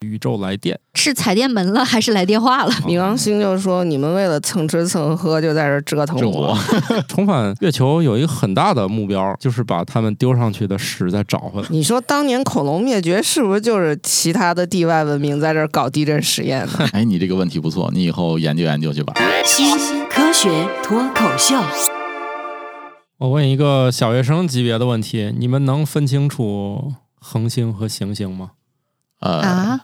宇宙来电，是踩电门了 还是来电话了？冥王星就说你们为了蹭吃蹭喝就在这折腾我我。重返月球有一个很大的目标，就是把他们丢上去的屎再找回来。你说当年恐龙灭绝是不是就是其他的地外文明在这搞地震实验呢？哎，你这个问题不错，你以后研究研究去吧。新科学脱口秀，我问一个小学生级别的问题：你们能分清楚恒星和行星吗？呃，啊，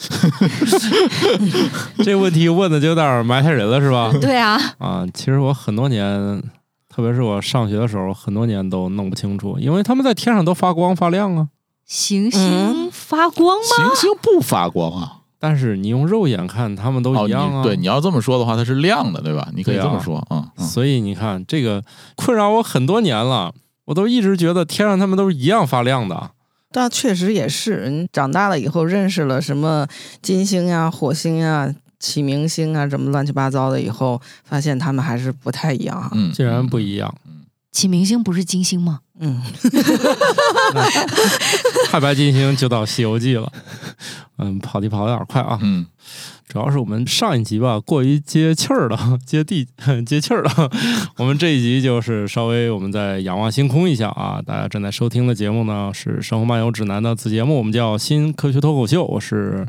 这个问题问的就有点埋汰人了，是吧？对啊，啊，其实我很多年，特别是我上学的时候，很多年都弄不清楚，因为他们在天上都发光发亮啊。行星发光吗？行星不发光啊。但是你用肉眼看，他们都哦，一样啊。你对你要这么说的话，它是亮的，对吧？你可以这么说，啊嗯。所以你看，这个困扰我很多年了，我都一直觉得天上他们都是一样发亮的。但确实也是，你长大了以后认识了什么金星呀、火星呀、启明星啊，什么乱七八糟的，以后发现他们还是不太一样啊。嗯，竟然不一样。启明星不是金星吗？嗯，太白金星就到《西游记》了。嗯，跑题跑的有点快啊。嗯，主要是我们上一集吧过于接气儿了，接地 接气儿了。我们这一集就是稍微我们再仰望星空一下啊！大家正在收听的节目呢是《生活漫游指南》的子节目，我们叫新科学脱口秀。我是，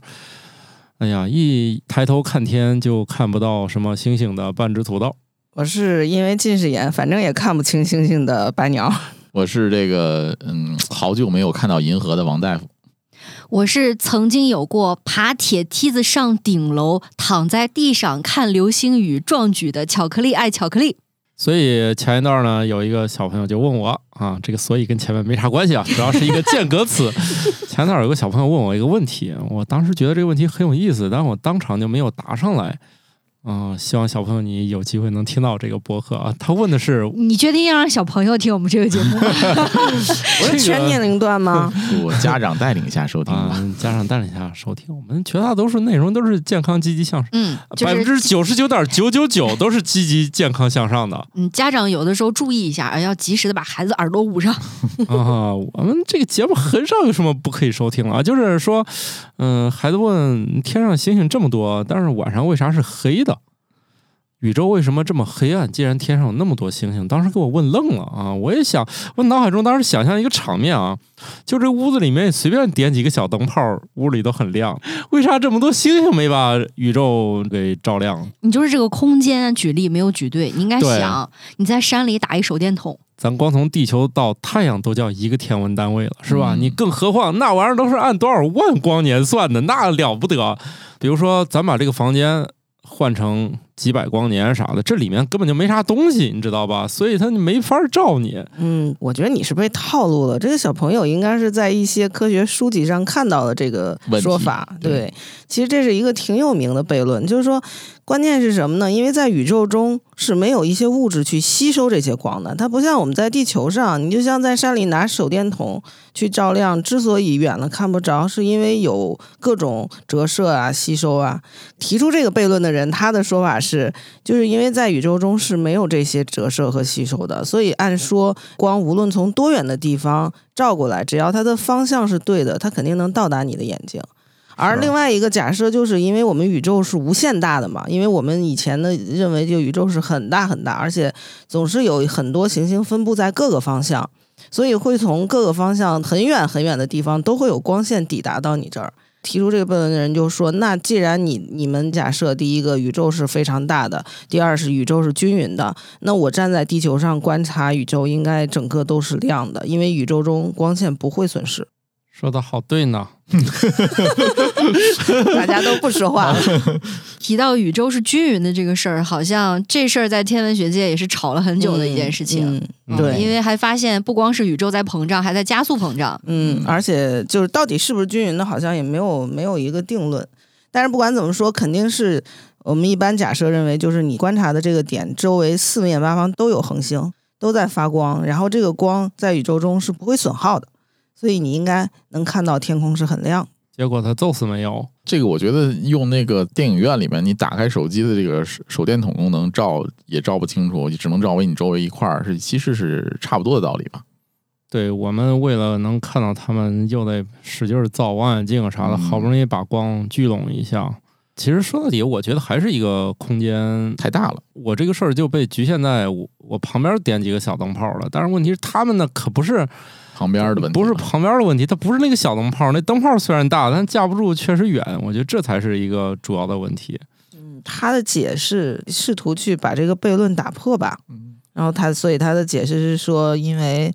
哎呀，一抬头看天就看不到什么星星的半只土豆。我是因为近视眼，反正也看不清星星的白鸟。我是这个嗯，好久没有看到银河的王大夫。我是曾经有过爬铁梯子上顶楼，躺在地上看流星雨壮举的巧克力爱巧克力。所以前一段呢，有一个小朋友就问我啊，这个所以跟前面没啥关系啊，主要是一个间隔词。前一段有个小朋友问我一个问题，我当时觉得这个问题很有意思，但我当场就没有答上来。嗯、希望小朋友你有机会能听到这个播客啊。他问的是，你决定要让小朋友听我们这个节目吗？我是全年龄段吗？我家长带领下收听。家长带领下收听，我们绝大多数内容都是健康、积极向上，嗯，就百分是之九十九点九九九都是积极、健康向上的。嗯，家长有的时候注意一下，要及时的把孩子耳朵捂上。啊，我们这个节目很少有什么不可以收听了啊，就是说，嗯、孩子问天上星星这么多，但是晚上为啥是黑的？宇宙为什么这么黑暗？既然天上有那么多星星，当时给我问愣了啊！我也想，我脑海中当时想象一个场面啊，就这屋子里面随便点几个小灯泡，屋里都很亮，为啥这么多星星没把宇宙给照亮？你就是这个空间举例没有举对，你应该想你在山里打一手电筒，咱光从地球到太阳都叫一个天文单位了，是吧？嗯你更何况那玩意儿都是按多少万光年算的，那了不得。比如说，咱把这个房间换成几百光年啥的，这里面根本就没啥东西，你知道吧？所以它没法照你。嗯，我觉得你是被套路了。这个小朋友应该是在一些科学书籍上看到的这个说法。对对，其实这是一个挺有名的悖论，就是说，关键是什么呢？因为在宇宙中是没有一些物质去吸收这些光的，它不像我们在地球上，你就像在山里拿手电筒去照亮，之所以远了看不着，是因为有各种折射啊、吸收啊。提出这个悖论的人，他的说法是，就是因为在宇宙中是没有这些折射和吸收的，所以按说光无论从多远的地方照过来，只要它的方向是对的，它肯定能到达你的眼睛。而另外一个假设，就是因为我们宇宙是无限大的嘛，因为我们以前的认为就宇宙是很大很大，而且总是有很多行星分布在各个方向，所以会从各个方向很远很远的地方都会有光线抵达到你这儿。提出这个悖论的人就说：“那既然你你们假设第一个宇宙是非常大的，第二是宇宙是均匀的，那我站在地球上观察宇宙，应该整个都是亮的，因为宇宙中光线不会损失。说的好对呢，大家都不说话了。提到宇宙是均匀的这个事儿，好像这事儿在天文学界也是吵了很久的一件事情。嗯嗯对，因为还发现不光是宇宙在膨胀，还在加速膨胀。嗯，而且就是到底是不是均匀的，好像也没有没有一个定论。但是不管怎么说，肯定是我们一般假设认为，就是你观察的这个点周围四面八方都有恒星，都在发光，然后这个光在宇宙中是不会损耗的，所以你应该能看到天空是很亮。结果他揍死没有。这个我觉得用那个电影院里面，你打开手机的这个手手电筒功能照也照不清楚，只能照为你周围一块儿，是其实是差不多的道理吧？对我们为了能看到他们，又得使劲儿造望远镜啊啥的，嗯好不容易把光聚拢一下。其实说到底，我觉得还是一个空间太大了。我这个事儿就被局限在我我旁边点几个小灯泡了。但是问题是，他们呢可不是旁边的问题不是旁边的问题，它不是那个小灯泡，那灯泡虽然大，但架不住确实远。我觉得这才是一个主要的问题。嗯他的解释试图去把这个悖论打破吧。嗯然后他，所以他的解释是说，因为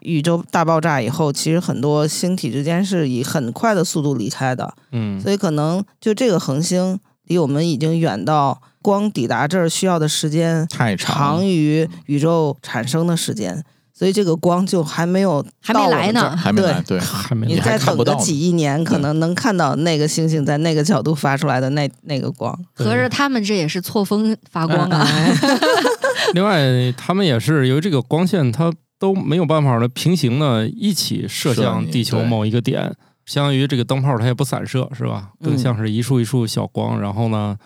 宇宙大爆炸以后，其实很多星体之间是以很快的速度离开的，嗯，所以可能就这个恒星离我们已经远到光抵达这儿需要的时间太长长于宇宙产生的时间，所以这个光就还没有还没来呢。还没来，对，还没你你再等个几亿年，可能能看到那个星星在那个角度发出来的那 那个光。合着他们这也是错峰发光啊！另外，他们也是由于这个光线它都没有办法的平行的一起射向地球某一个点，相当于这个灯泡它也不散射，是吧？更嗯。像是一束一束小光，然后呢，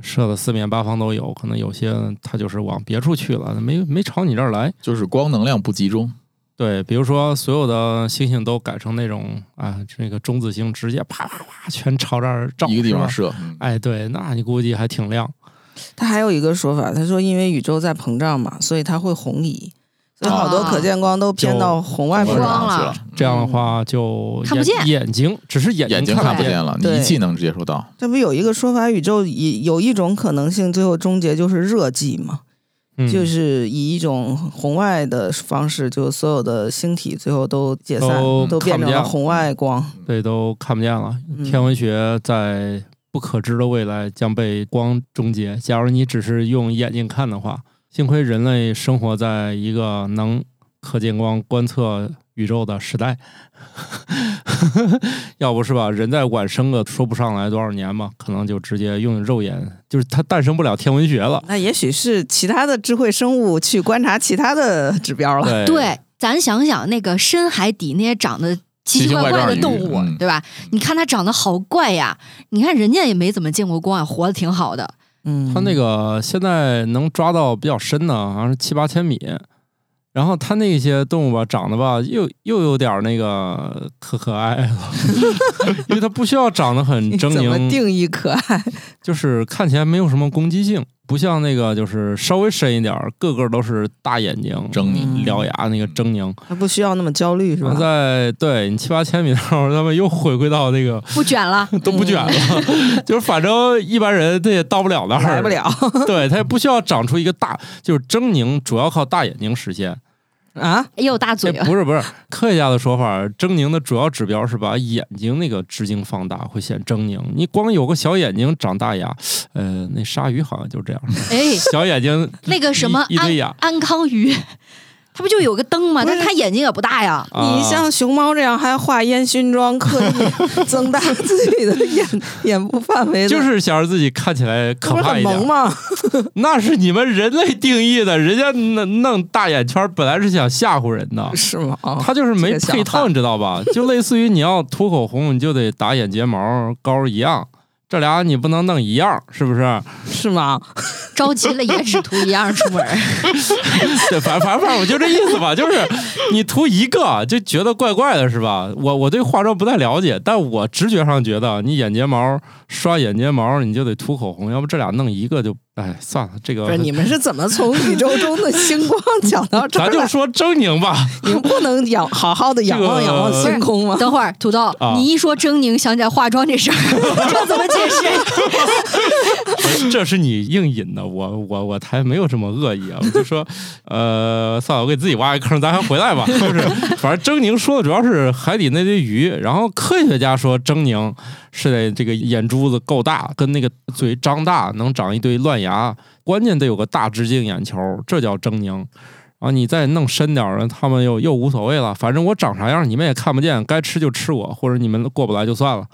射的四面八方都有，可能有些它就是往别处去了，没没朝你这儿来。就是光能量不集中。对，比如说所有的星星都改成那种啊，这个中子星直接啪啪啪全朝这儿照，一个地方射，嗯哎，对，那你估计还挺亮。他还有一个说法，他说因为宇宙在膨胀嘛，所以它会红移，所以好多可见光都偏到红外。光了上去了，这样的话就眼看不见眼睛只是眼眼睛看不见了，你对仪器能接触到。这不有一个说法，宇宙以有一种可能性，最后终结就是热寂嘛，嗯就是以一种红外的方式，就所有的星体最后都解散，都都变看不见了成了红外光。对，都看不见了。嗯天文学在不可知的未来将被光终结。假如你只是用眼睛看的话，幸亏人类生活在一个能可见光观测宇宙的时代，要不是吧，人再晚生个说不上来多少年嘛，可能就直接用肉眼，就是它诞生不了天文学了。那也许是其他的智慧生物去观察其他的指标了。对对，咱想想那个深海底那些长得奇奇怪怪的动物对吧？你看它长得好怪呀，你看人家也没怎么见过光啊，活得挺好的。嗯，它那个现在能抓到比较深的，好像是七八千米。然后它那些动物吧，长得吧又又有点那个可可爱了，因为它不需要长得很狰狞怎么狞，定义可爱？就是看起来没有什么攻击性，不像那个就是稍微深一点儿，个个都是大眼睛、狰狞嗯獠牙那个狰狞。它不需要那么焦虑是吧？在对你七八千米的时候，他们又回归到那个不卷了，都不卷了，就是反正一般人他也到不了那儿，来不了对，他也不需要长出一个大，就是狰狞主要靠大眼睛实现。啊！也有大嘴哎，不是不是，科学家的说法，狰狞的主要指标是把眼睛那个直径放大，会显狰狞。你光有个小眼睛长大牙，呃，那鲨鱼好像就这样，哎，小眼睛那个什么安一一堆牙安康鱼，它不就有个灯吗？不是但是它眼睛也不大呀。啊你像熊猫这样还画烟熏妆，刻意 增大自己的眼眼部范围，就是想让自己看起来可这不是很怕一点。萌吗？那是你们人类定义的，人家弄弄大眼圈本来是想吓唬人的。是吗？哦他就是没配套，你知道吧？就类似于你要涂口红，你就得打眼睫毛膏一样，这俩你不能弄一样，是不是？是吗？着急了也只涂一样出门。对，反反正反正我就这意思吧，就是你涂一个就觉得怪怪的，是吧？我我对化妆不太了解，但我直觉上觉得你眼睫毛刷眼睫毛，你就得涂口红，要不这俩弄一个就，哎，算了，这个不是你们是怎么从宇宙中的星光 讲到这儿咱就？说狰狞吧。你们不能仰好好的仰望仰望星空吗？等会儿，土豆，啊你一说狰狞，想起来化妆这事儿，这怎么解释？这是你硬引的，我我我才没有这么恶意啊！我就说，呃，算了，我给自己挖一坑，咱还回来吧。就是，反正狰狞说的主要是海底那堆鱼，然后科学家说狰狞是得这个眼珠子够大，跟那个嘴张大，能长一堆乱牙，关键得有个大直径眼球，这叫狰狞。啊，你再弄深点儿，他们又又无所谓了，反正我长啥样你们也看不见，该吃就吃我，或者你们过不来就算了，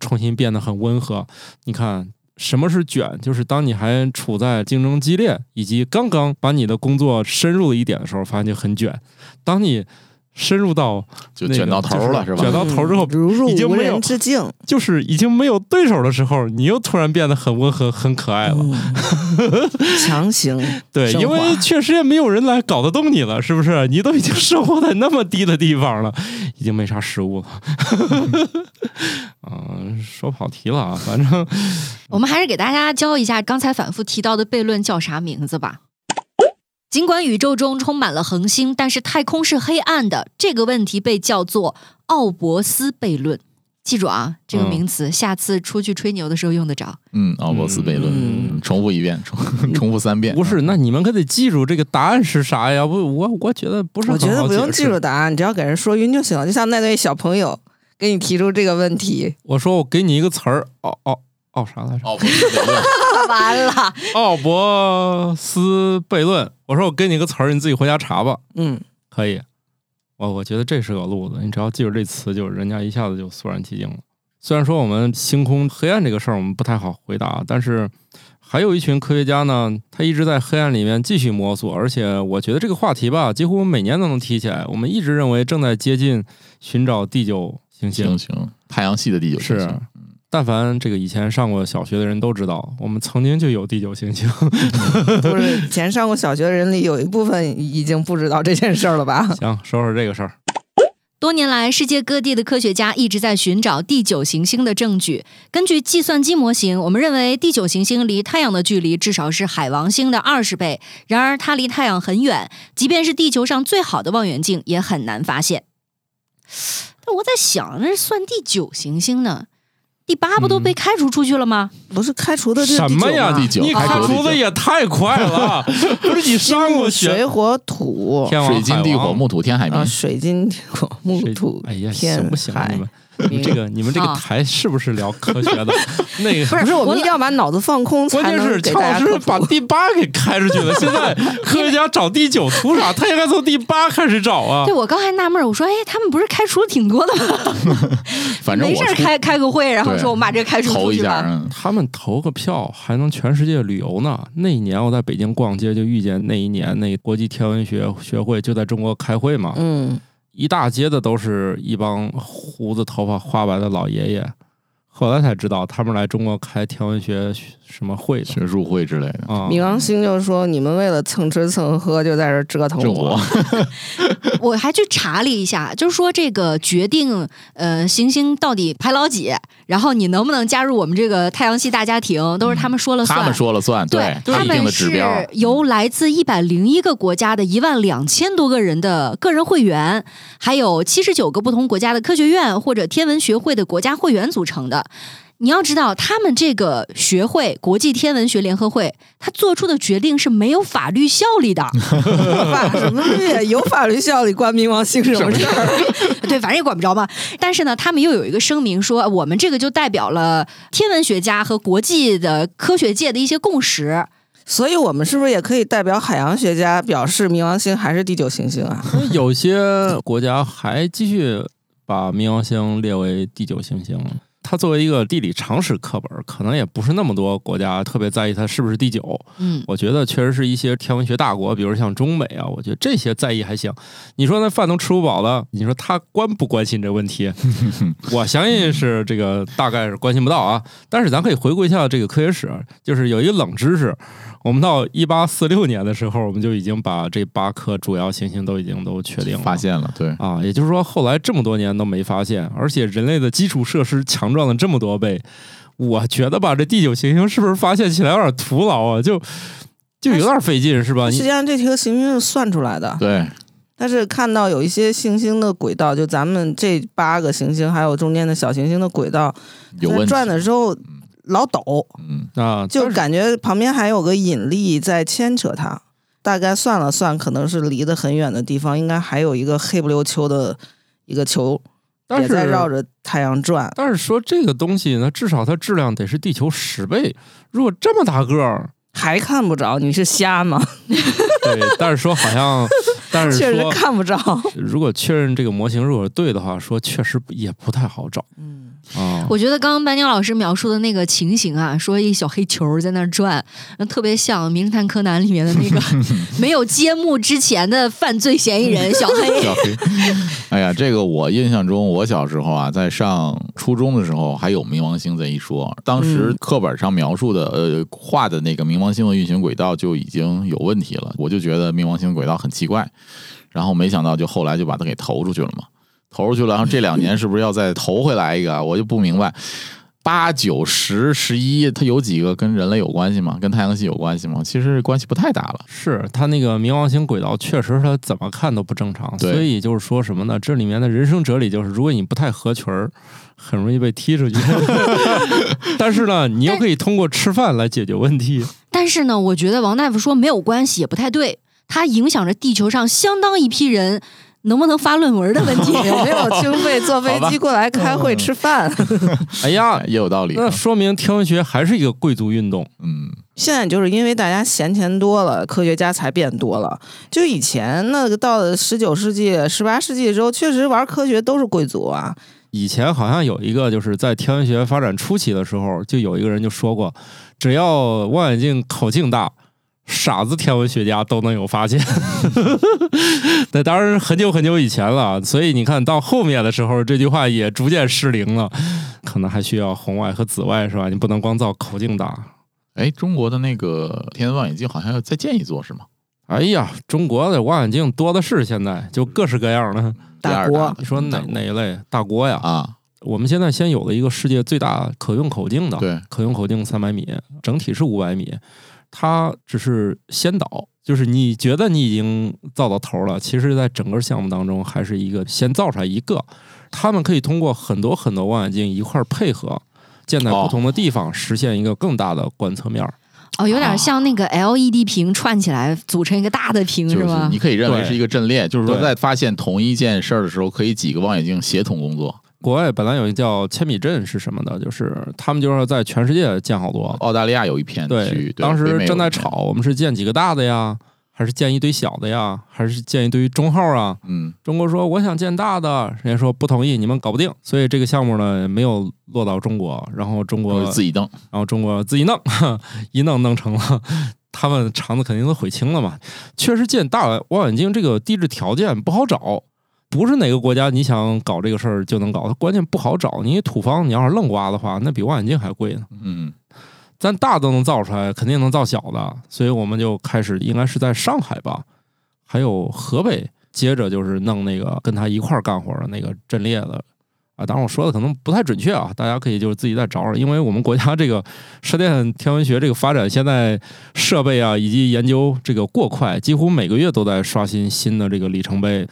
重新变得很温和。你看，什么是卷？就是当你还处在竞争激烈，以及刚刚把你的工作深入一点的时候，发现就很卷。当你深入到那个就卷到头了就是吧？卷到头之后嗯如入无已经没有人之境。就是已经没有对手的时候，你又突然变得很温和、很可爱了。嗯强行 对，因为确实也没有人来搞得动你了，是不是？你都已经生活在那么低的地方了，已经没啥食物了。嗯、说跑题了啊，反正我们还是给大家教一下刚才反复提到的悖论叫啥名字吧。尽管宇宙中充满了恒星，但是太空是黑暗的，这个问题被叫做奥伯斯悖论。记住啊，这个嗯名词，下次出去吹牛的时候用得着。嗯，奥伯斯悖论，嗯重复一遍，重 重复三遍。不是，那你们可得记住这个答案是啥呀？不，我我觉得不是我。觉得不用记住答案，你只要给人说晕就行了。就像那位小朋友给你提出这个问题，我说我给你一个词儿，奥奥奥啥来着？奥伯斯悖论，完了，奥伯斯悖论。我说我给你个词儿，你自己回家查吧。嗯，可以，我我觉得这是个路子，你只要记住这词，就人家一下子就肃然起敬了。虽然说我们星空黑暗这个事儿我们不太好回答，但是还有一群科学家呢，他一直在黑暗里面继续摸索，而且我觉得这个话题吧，几乎每年都能提起来。我们一直认为正在接近寻找第九行星太阳系的第九行是星，。但凡这个以前上过小学的人都知道，我们曾经就有第九行星。不是以前上过小学的人里有一部分已经不知道这件事儿了吧？行，说说这个事儿。多年来，世界各地的科学家一直在寻找第九行星的证据。根据计算机模型，我们认为第九行星离太阳的距离至少是海王星的二十倍。然而，它离太阳很远，即便是地球上最好的望远镜也很难发现。但我在想，那是算第九行星呢？第八不都被开除出去了吗？不是开除的这是什么呀？第九你开开除的也太快了！不是你上过学水火土天水金地火木土天海啊，冥，水金地火木水土哎呀，天行不行这个你们这个啊台是不是聊科学的？那个不是不是我们一定要把脑子放空，才关键是乔老师把第八给开出去了。现在科学家找第九图啥？他应该从第八开始找啊对，。我刚还纳闷，我说，哎，他们不是开除了挺多的吗？反正没事开开个会，然后说我们把这个开除投一下，出去吧。嗯他们投个票还能全世界旅游呢。那一年我在北京逛街，就遇见那一年那国际天文学学会就在中国开会嘛，嗯，一大街的都是一帮胡子头发花白的老爷爷。后来才知道，他们来中国开天文学什么会的学术会之类的，啊。冥王星就说你们为了蹭吃蹭喝就在这折腾这我 我还去查了一下，就是说这个决定呃行星到底排老几，然后你能不能加入我们这个太阳系大家庭，都是他们说了算。他们说了算，对，他们的指标是，由来自一百零一个国家的一万两千多个人的个人会员，还有七十九个不同国家的科学院或者天文学会的国家会员组成的。你要知道，他们这个学会——国际天文学联合会，他做出的决定是没有法律效力的。法什么律？有法律效力关冥王星什么事儿？对，反正也管不着嘛。但是呢，他们又有一个声明说，我们这个就代表了天文学家和国际的科学界的一些共识。所以我们是不是也可以代表海洋学家表示冥王星还是第九行星啊？那有些国家还继续把冥王星列为第九行星。它作为一个地理常识课本，可能也不是那么多国家特别在意它是不是第九。嗯，我觉得确实是一些天文学大国，比如像中美啊，我觉得这些在意还行。你说那饭都吃不饱了，你说他关不关心这问题？我相信是这个大概是关心不到啊。但是咱可以回顾一下这个科学史，就是有一个冷知识，我们到一八四六年的时候，我们就已经把这八颗主要行星都已经都确定了，发现了，对，啊，也就是说后来这么多年都没发现，而且人类的基础设施强壮了这么多倍，我觉得吧，这第九行星是不是发现起来有点徒劳啊？就就有点费劲是吧？实际上这颗行星是算出来的，对，但是看到有一些行星的轨道，就咱们这八个行星还有中间的小行星的轨道，在有问题，转的时候老抖，嗯，啊，就是感觉旁边还有个引力在牵扯它。大概算了算，可能是离得很远的地方，应该还有一个黑不溜秋的一个球但也在绕着太阳转。但是说这个东西呢，至少它质量得是地球十倍。如果这么大个儿，还看不着，你是瞎吗？对，但是说好像，但是确实看不着。如果确认这个模型如果是对的话，说确实也不太好找。嗯，啊，我觉得刚刚班鸟老师描述的那个情形啊，说一小黑球在那儿转，特别像《名侦探柯南》里面的那个 没有揭幕之前的犯罪嫌疑人 小黑。小黑，哎呀，这个我印象中，我小时候啊，在上初中的时候还有冥王星这一说，当时课本上描述的呃画的那个冥王星的运行轨道就已经有问题了，我就觉得冥王星轨道很奇怪，然后没想到就后来就把它给投出去了嘛，投出去了，然后这两年是不是要再投回来一个？我就不明白。八九十十一，它有几个跟人类有关系吗？跟太阳系有关系吗？其实关系不太大了。是它那个冥王星轨道，确实它怎么看都不正常。对所以就是说什么呢？这里面的人生哲理就是，如果你不太合群儿，很容易被踢出去。但是呢，你又可以通过吃饭来解决问题。但是呢，我觉得王大夫说没有关系也不太对，它影响着地球上相当一批人能不能发论文的问题。有没有经费坐飞机过来开会吃饭？哎呀，也有道理。那说明天文学还是一个贵族运动。嗯，现在就是因为大家闲钱多了，科学家才变多了。就以前那个到了十九世纪、十八世纪的时候，确实玩科学都是贵族啊。以前好像有一个，就是在天文学发展初期的时候，就有一个人就说过，只要望远镜口径大，傻子天文学家都能有发现。那当然很久很久以前了，所以你看到后面的时候，这句话也逐渐失灵了。可能还需要红外和紫外是吧？你不能光造口径大。哎，中国的那个天文望远镜好像要再建一座是吗？哎呀，中国的望远镜多的是，现在就各式各样的。大国第二大你说哪哪一类大国呀？啊？我们现在先有了一个世界最大可用口径的，对，可用口径三百米，整体是五百米，它只是先导，就是你觉得你已经造到头了，其实在整个项目当中还是一个先造出来一个，他们可以通过很多很多望远镜一块儿配合，建在不同的地方，实现一个更大的观测面儿。哦，有点像那个 LED 屏串起来组成一个大的屏，就是吧你？可以认为是一个阵列，就是说在发现同一件事儿的时候，可以几个望远镜协同工作。国外本来有一个叫千米阵是什么的，就是他们就是要在全世界建好多，澳大利亚有一片区对当时正在吵，我们是建几个大的呀，还是建一堆小的呀，还是建一堆中号啊？嗯，中国说我想建大的，人家说不同意，你们搞不定，所以这个项目呢没有落到中国，然后中国我自己弄。然后中国自己弄，一弄弄成了，他们肠子肯定都悔青了嘛。确实建大望远镜这个地质条件不好找，不是哪个国家你想搞这个事儿就能搞，它关键不好找。你土方你要是愣刮的话，那比望远镜还贵呢。嗯，咱大都能造出来，肯定能造小的，所以我们就开始应该是在上海吧，还有河北，接着就是弄那个跟他一块儿干活的那个阵列的啊。当然我说的可能不太准确啊，大家可以就是自己再找找，因为我们国家这个射电天文学这个发展，现在设备啊以及研究这个过快，几乎每个月都在刷新新的这个里程碑。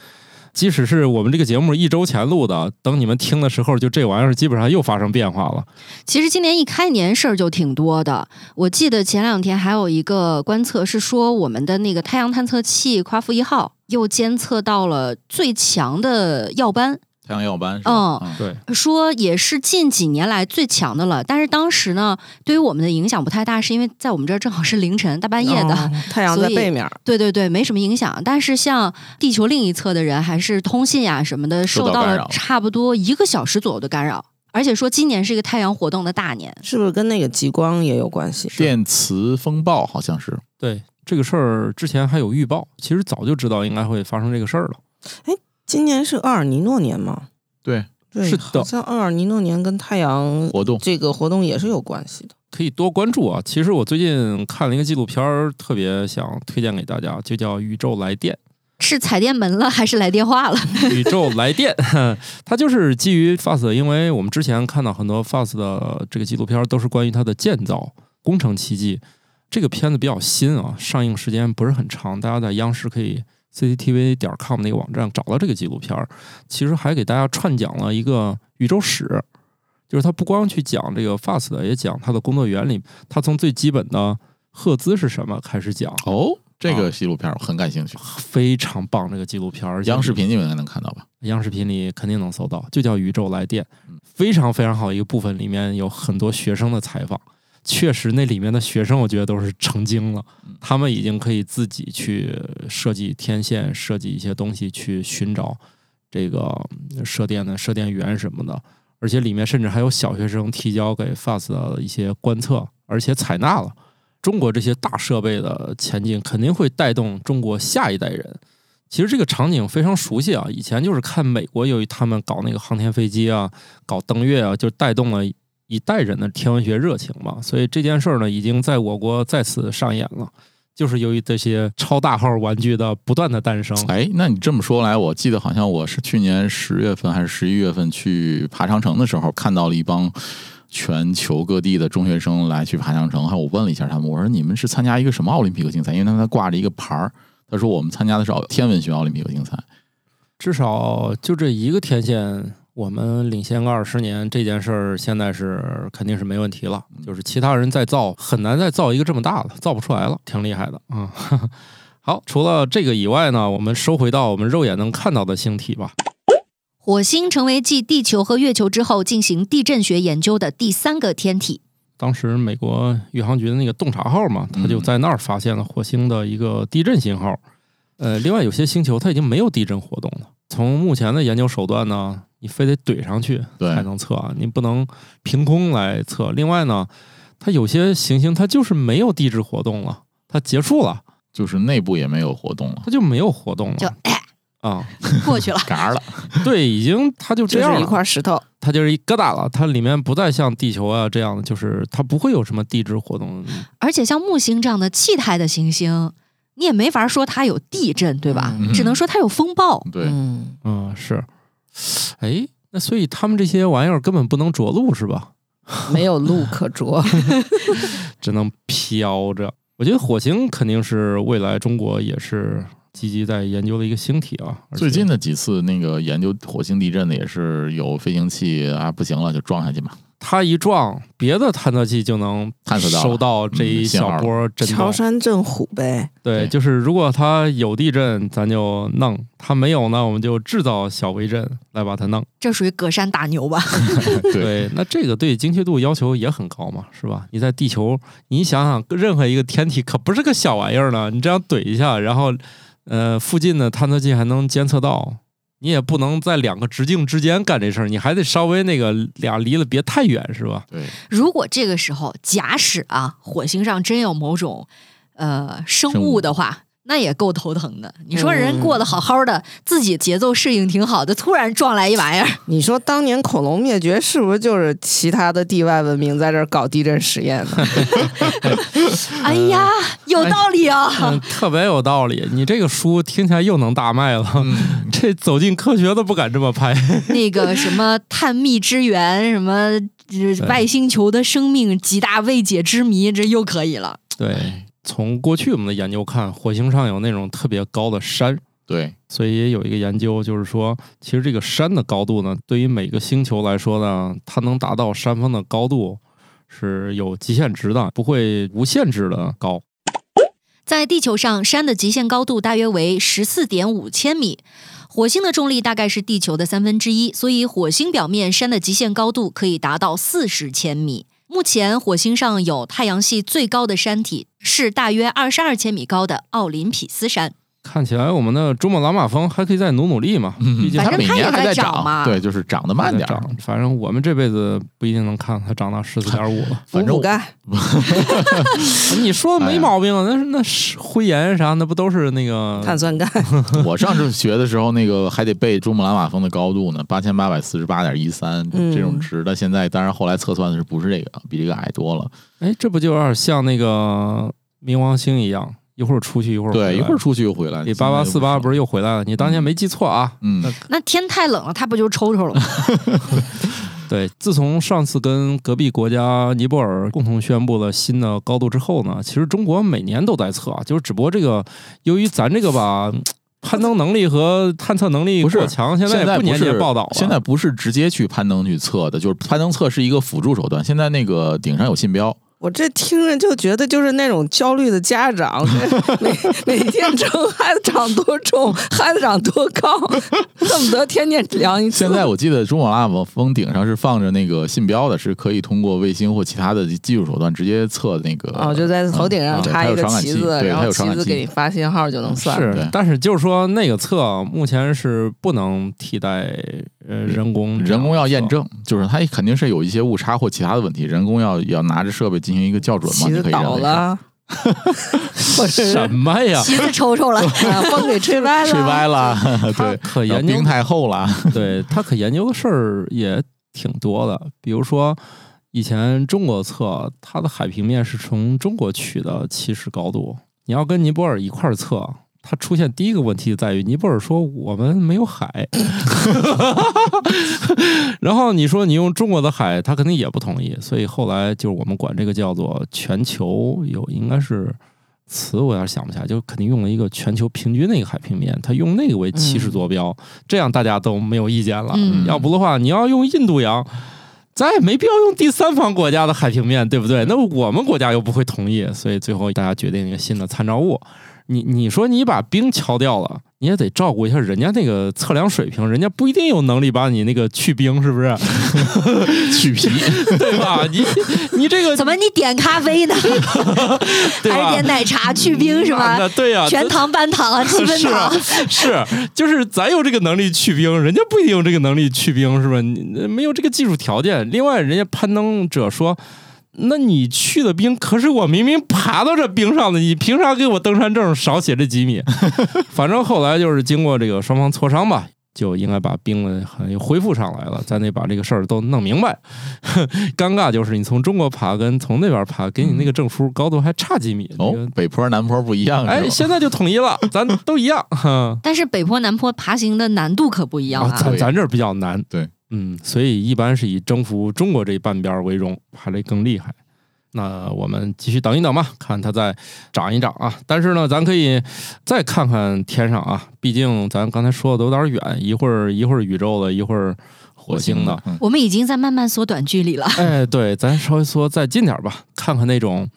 即使是我们这个节目一周前录的，等你们听的时候，就这玩意儿基本上又发生变化了。其实今年一开年事儿就挺多的。我记得前两天还有一个观测是说，我们的那个太阳探测器夸父一号又监测到了最强的耀斑，太阳耀斑是吧？嗯，对，说也是近几年来最强的了。但是当时呢，对于我们的影响不太大，是因为在我们这儿正好是凌晨大半夜的，哦 太阳在背面，对对对，没什么影响。但是像地球另一侧的人，还是通信呀、什么的，受到了差不多一个小时左右的干扰。而且说今年是一个太阳活动的大年，是不是跟那个极光也有关系？电磁风暴好像是。对这个事儿，之前还有预报，其实早就知道应该会发生这个事儿了。今年是厄尔尼诺年吗？对，对，是的好像厄尔尼诺年跟太阳活动这个活动也是有关系的。可以多关注啊！其实我最近看了一个纪录片儿，特别想推荐给大家，就叫《宇宙来电 是踩电门了还是来电话了？》。宇宙来电，它就是基于 FAST，因为我们之前看到很多 FAST 的这个纪录片儿都是关于它的建造工程奇迹。这个片子比较新啊，上映时间不是很长，大家在央视可以 CCTV 点 com 那个网站找到这个纪录片儿。其实还给大家串讲了一个宇宙史，就是他不光去讲这个 FAST，也讲它的工作原理。他从最基本的赫兹是什么开始讲，哦，这个纪录片我很感兴趣。非常棒。这个纪录片儿，央视频你们应该能看到吧？央视频里肯定能搜到，就叫《宇宙来电嗯》，非常非常好一个部分，里面有很多学生的采访。确实，那里面的学生我觉得都是成精了嗯，他们已经可以自己去设计天线，设计一些东西去寻找这个射电的射电源什么的。而且里面甚至还有小学生提交给 FAST 的一些观测，而且采纳了。中国这些大设备的前进，肯定会带动中国下一代人。其实这个场景非常熟悉啊，以前就是看美国，由于他们搞那个航天飞机啊，搞登月啊，就带动了一代人的天文学热情嘛。所以这件事儿呢，已经在我国再次上演了，就是由于这些超大号玩具的不断的诞生。哎，那你这么说来，我记得好像我是去年十月份还是十一月份去爬长城的时候，看到了一帮全球各地的中学生来去爬长城。还我问了一下他们，我说你们是参加一个什么奥林匹克竞赛？因为他们挂着一个牌儿，他说我们参加的是天文学奥林匹克竞赛。至少就这一个天线，我们领先个二十年，这件事儿现在是肯定是没问题了。就是其他人再造，很难再造一个这么大的，造不出来了，挺厉害的啊。好，除了这个以外呢，我们收回到我们肉眼能看到的星体吧。火星成为继地球和月球之后进行地震学研究的第三个天体。当时美国宇航局的那个洞察号嘛，它就在那儿发现了火星的一个地震信号。呃，另外有些星球它已经没有地震活动了。从目前的研究手段呢，你非得怼上去才能测啊，你不能凭空来测。另外呢，它有些行星它就是没有地质活动了，它结束了，就是内部也没有活动了，它就没有活动就了哎啊。过去了。嘎了。对，已经它就这样了就是一块石头，它就是一疙瘩了，它里面不再像地球啊这样的，就是它不会有什么地质活动。而且像木星这样的气态的行星，你也没法说它有地震，对吧？嗯只能说它有风暴。对，嗯，嗯，是。哎，那所以他们这些玩意儿根本不能着陆是吧？没有路可着。只能飘着。我觉得火星肯定是未来中国也是积极在研究的一个星体啊。最近的几次那个研究火星地震的也是有飞行器啊，不行了就撞下去嘛。它一撞，别的探测器就能探测到收到这一小波震敲动。山震虎呗，对，就是如果它有地震，咱就弄；它没有呢，我们就制造小微震来把它弄。这属于隔山打牛吧？对对，那这个对精确度要求也很高嘛，是吧？你在地球，你想想，任何一个天体可不是个小玩意儿呢。你这样怼一下，然后，呃，附近的探测器还能监测到，你也不能在两个直径之间干这事儿，你还得稍微那个俩离了别太远，是吧？对，如果这个时候假使啊，火星上真有某种呃生物的话，那也够头疼的。你说人过得好好的，自己节奏适应挺好的，突然撞来一玩意儿，你说当年恐龙灭绝是不是就是其他的地外文明在这儿搞地震实验呢？哎呀，有道理啊！嗯，特别有道理。你这个书听起来又能大卖了，这走进科学都不敢这么拍。那个什么探秘之源，什么呃外星球的生命几大未解之谜，这又可以了。对，从过去我们的研究看，火星上有那种特别高的山，对，所以也有一个研究，就是说，其实这个山的高度呢，对于每个星球来说呢，它能达到山峰的高度是有极限值的，不会无限制的高。在地球上，山的极限高度大约为十四点五千米。火星的重力大概是地球的三分之一，所以火星表面山的极限高度可以达到四十千米。目前，火星上有太阳系最高的山体，是大约二十二千米高的奥林匹斯山。看起来我们的珠穆朗玛峰还可以再努努力嘛，毕竟它每年还在在长嘛对，就是涨得慢点儿。长。反正我们这辈子不一定能看它涨到十四点五了。补反正补钙，你说的没毛病，那是那是灰岩啥，那不都是那个碳酸钙，我上次学的时候，那个还得背珠穆朗玛峰的高度呢，八千八百四十八点一三嗯这种值的。现在当然后来测算的是不是这个，比这个矮多了。哎，这不就有点像那个冥王星一样，一会儿出去一会儿回来对，一会儿出去又回来。你八八四八不是？又回来了？你当年没记错啊。嗯，那天太冷了，他不就抽抽了吗？对，自从上次跟隔壁国家尼泊尔共同宣布了新的高度之后呢，其实中国每年都在测啊，就是只不过这个由于咱这个吧。攀登能力和探测能力不是过强，现现在也不年年是报道了。现在不是直接去攀登去测的，就是攀登测是一个辅助手段。现在那个顶上有信标，我这听着就觉得就是那种焦虑的家长，每每天称孩子长多重，孩子长多高，恨不得天天量一次。现在我记得珠穆朗玛峰顶上是放着那个信标的，是可以通过卫星或其他的技术手段直接测那个。哦，就在头顶上嗯插一个旗子，然后旗子给你发信号就能算。是，但是就是说那个测目前是不能替代呃人工人工要验证。就是它肯定是有一些误差或其他的问题，人工要要拿着设备进行一个校准嘛，你可以倒了，什么呀？旗子抽抽了。啊风给吹歪了，吹歪了，对，可研究冰太厚了，对他可研究的事儿也挺多的，比如说以前中国测它的海平面是从中国取的起始高度，你要跟尼泊尔一块儿测。它出现第一个问题在于，尼泊尔说我们没有海，然后你说你用中国的海，他肯定也不同意，所以后来就是我们管这个叫做全球有应该是词我有点想不起来，就肯定用了一个全球平均的一个海平面，他用那个为起始坐标，这样大家都没有意见了。嗯要不的话，你要用印度洋，咱也没必要用第三方国家的海平面，对不对？那我们国家又不会同意，所以最后大家决定一个新的参照物。你你说你把冰敲掉了，你也得照顾一下人家那个测量水平，人家不一定有能力把你那个去冰，是不是？去皮，对吧？你你这个怎么你点咖啡呢？还是点奶茶去冰是吧？那对呀、全糖、半糖啊，七分是啊糖。是，就是咱有这个能力去冰，人家不一定有这个能力去冰，是吧？你没有这个技术条件。另外，人家攀登者说。那你去的冰，可是我明明爬到这冰上的，你凭啥给我登山证少写这几米？反正后来就是经过这个双方磋商吧，就应该把冰呢又恢复上来了，咱得把这个事儿都弄明白。尴尬就是你从中国爬跟从那边爬，给你那个证书高度还差几米。哦这个，北坡南坡不一样，是哎，现在就统一了，咱都一样。哼 但是北坡、南坡爬行的难度可不一样啊，啊。咱咱这儿比较难，对，嗯，所以一般是以征服中国这半边为荣，爬得更厉害。那我们继续等一等吧，看它再涨一涨啊。但是呢，咱可以再看看天上啊，毕竟咱刚才说的都有点远，一会儿一会儿宇宙的，一会儿火星的。嗯我们已经在慢慢缩短距离了。哎，对，咱稍微缩再近点吧，看看那种，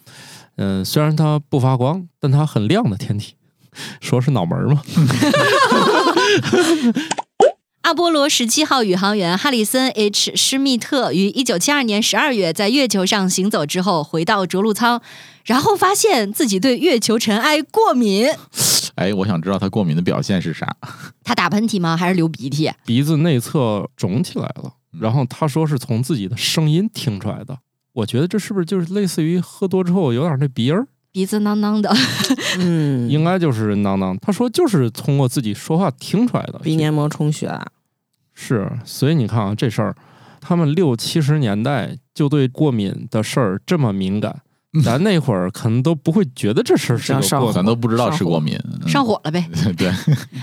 嗯、虽然它不发光，但它很亮的天体。说是脑门儿吗？阿波罗十七号宇航员哈里森 ·H· 施密特于一九七二年十二月在月球上行走之后，回到着陆舱，然后发现自己对月球尘埃过敏。哎，我想知道他过敏的表现是啥？他打喷嚏吗？还是流鼻涕？鼻子内侧肿起来了，然后他说是从自己的声音听出来的。我觉得这是不是就是类似于喝多之后有点那鼻音儿？鼻子囔囔的。嗯，应该就是囔囔。他说就是通过自己说话听出来的。鼻黏膜充血啊。是，所以你看啊，这事儿，他们六七十年代就对过敏的事儿这么敏感，咱那会儿可能都不会觉得这事儿是个上过敏。咱都不知道是过敏，嗯上火了呗。对，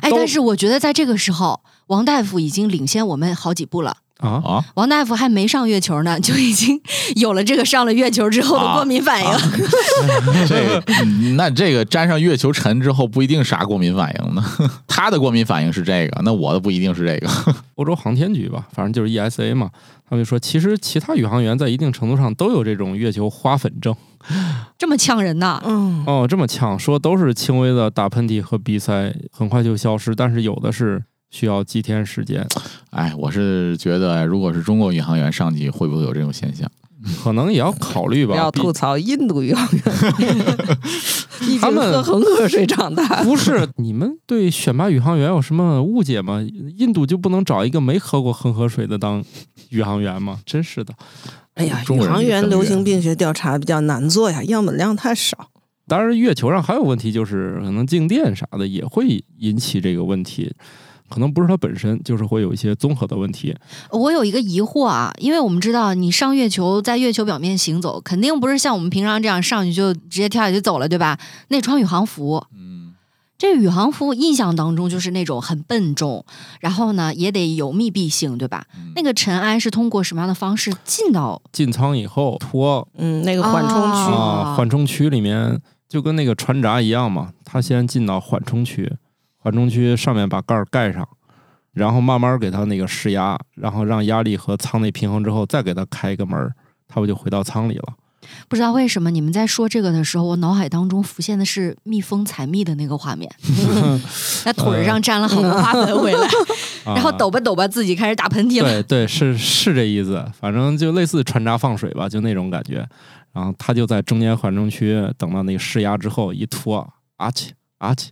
哎，但是我觉得在这个时候，王大夫已经领先我们好几步了。啊，啊，王大夫还没上月球呢，就已经有了这个上了月球之后的过敏反应。这个嗯那这个沾上月球尘之后不一定啥过敏反应呢。他的过敏反应是这个，那我的不一定是这个。欧洲航天局吧，反正就是 ESA 嘛，他们就说其实其他宇航员在一定程度上都有这种月球花粉症。这么呛人呐！嗯，哦，这么呛，说都是轻微的打喷嚏和鼻塞，很快就消失，但是有的是需要几天时间，哎，我是觉得，如果是中国宇航员上去，会不会有这种现象？可能也要考虑吧。要吐槽印度宇航员，他们喝恒河水长大。不是你们对选拔宇航员有什么误解吗？印度就不能找一个没喝过恒河水的当宇航员吗？真是的。哎呀，宇航员流行病学调查比较难做呀，样本量太少。当然，月球上还有问题，就是可能静电啥的也会引起这个问题。可能不是它本身，就是会有一些综合的问题。我有一个疑惑啊，因为我们知道你上月球，在月球表面行走，肯定不是像我们平常这样上去就直接跳下去走了，对吧？那穿宇航服，嗯，这宇航服印象当中就是那种很笨重，然后呢也得有密闭性，对吧？嗯。那个尘埃是通过什么样的方式进到进舱以后脱。嗯，那个缓冲区，啊。啊，缓冲区里面就跟那个船闸一样嘛，它先进到缓冲区，缓冲区上面把盖儿盖上，然后慢慢给它那个施压，然后让压力和舱内平衡之后，再给它开一个门儿，它不就回到舱里了？不知道为什么你们在说这个的时候，我脑海当中浮现的是蜜蜂采蜜的那个画面，在腿上沾了好多花粉回来，啊然后抖吧抖吧自己开始打喷嚏了。对对，是是这意思，反正就类似穿闸放水吧，就那种感觉。然后他就在中间缓冲区等到那个施压之后一拖，啊起啊起，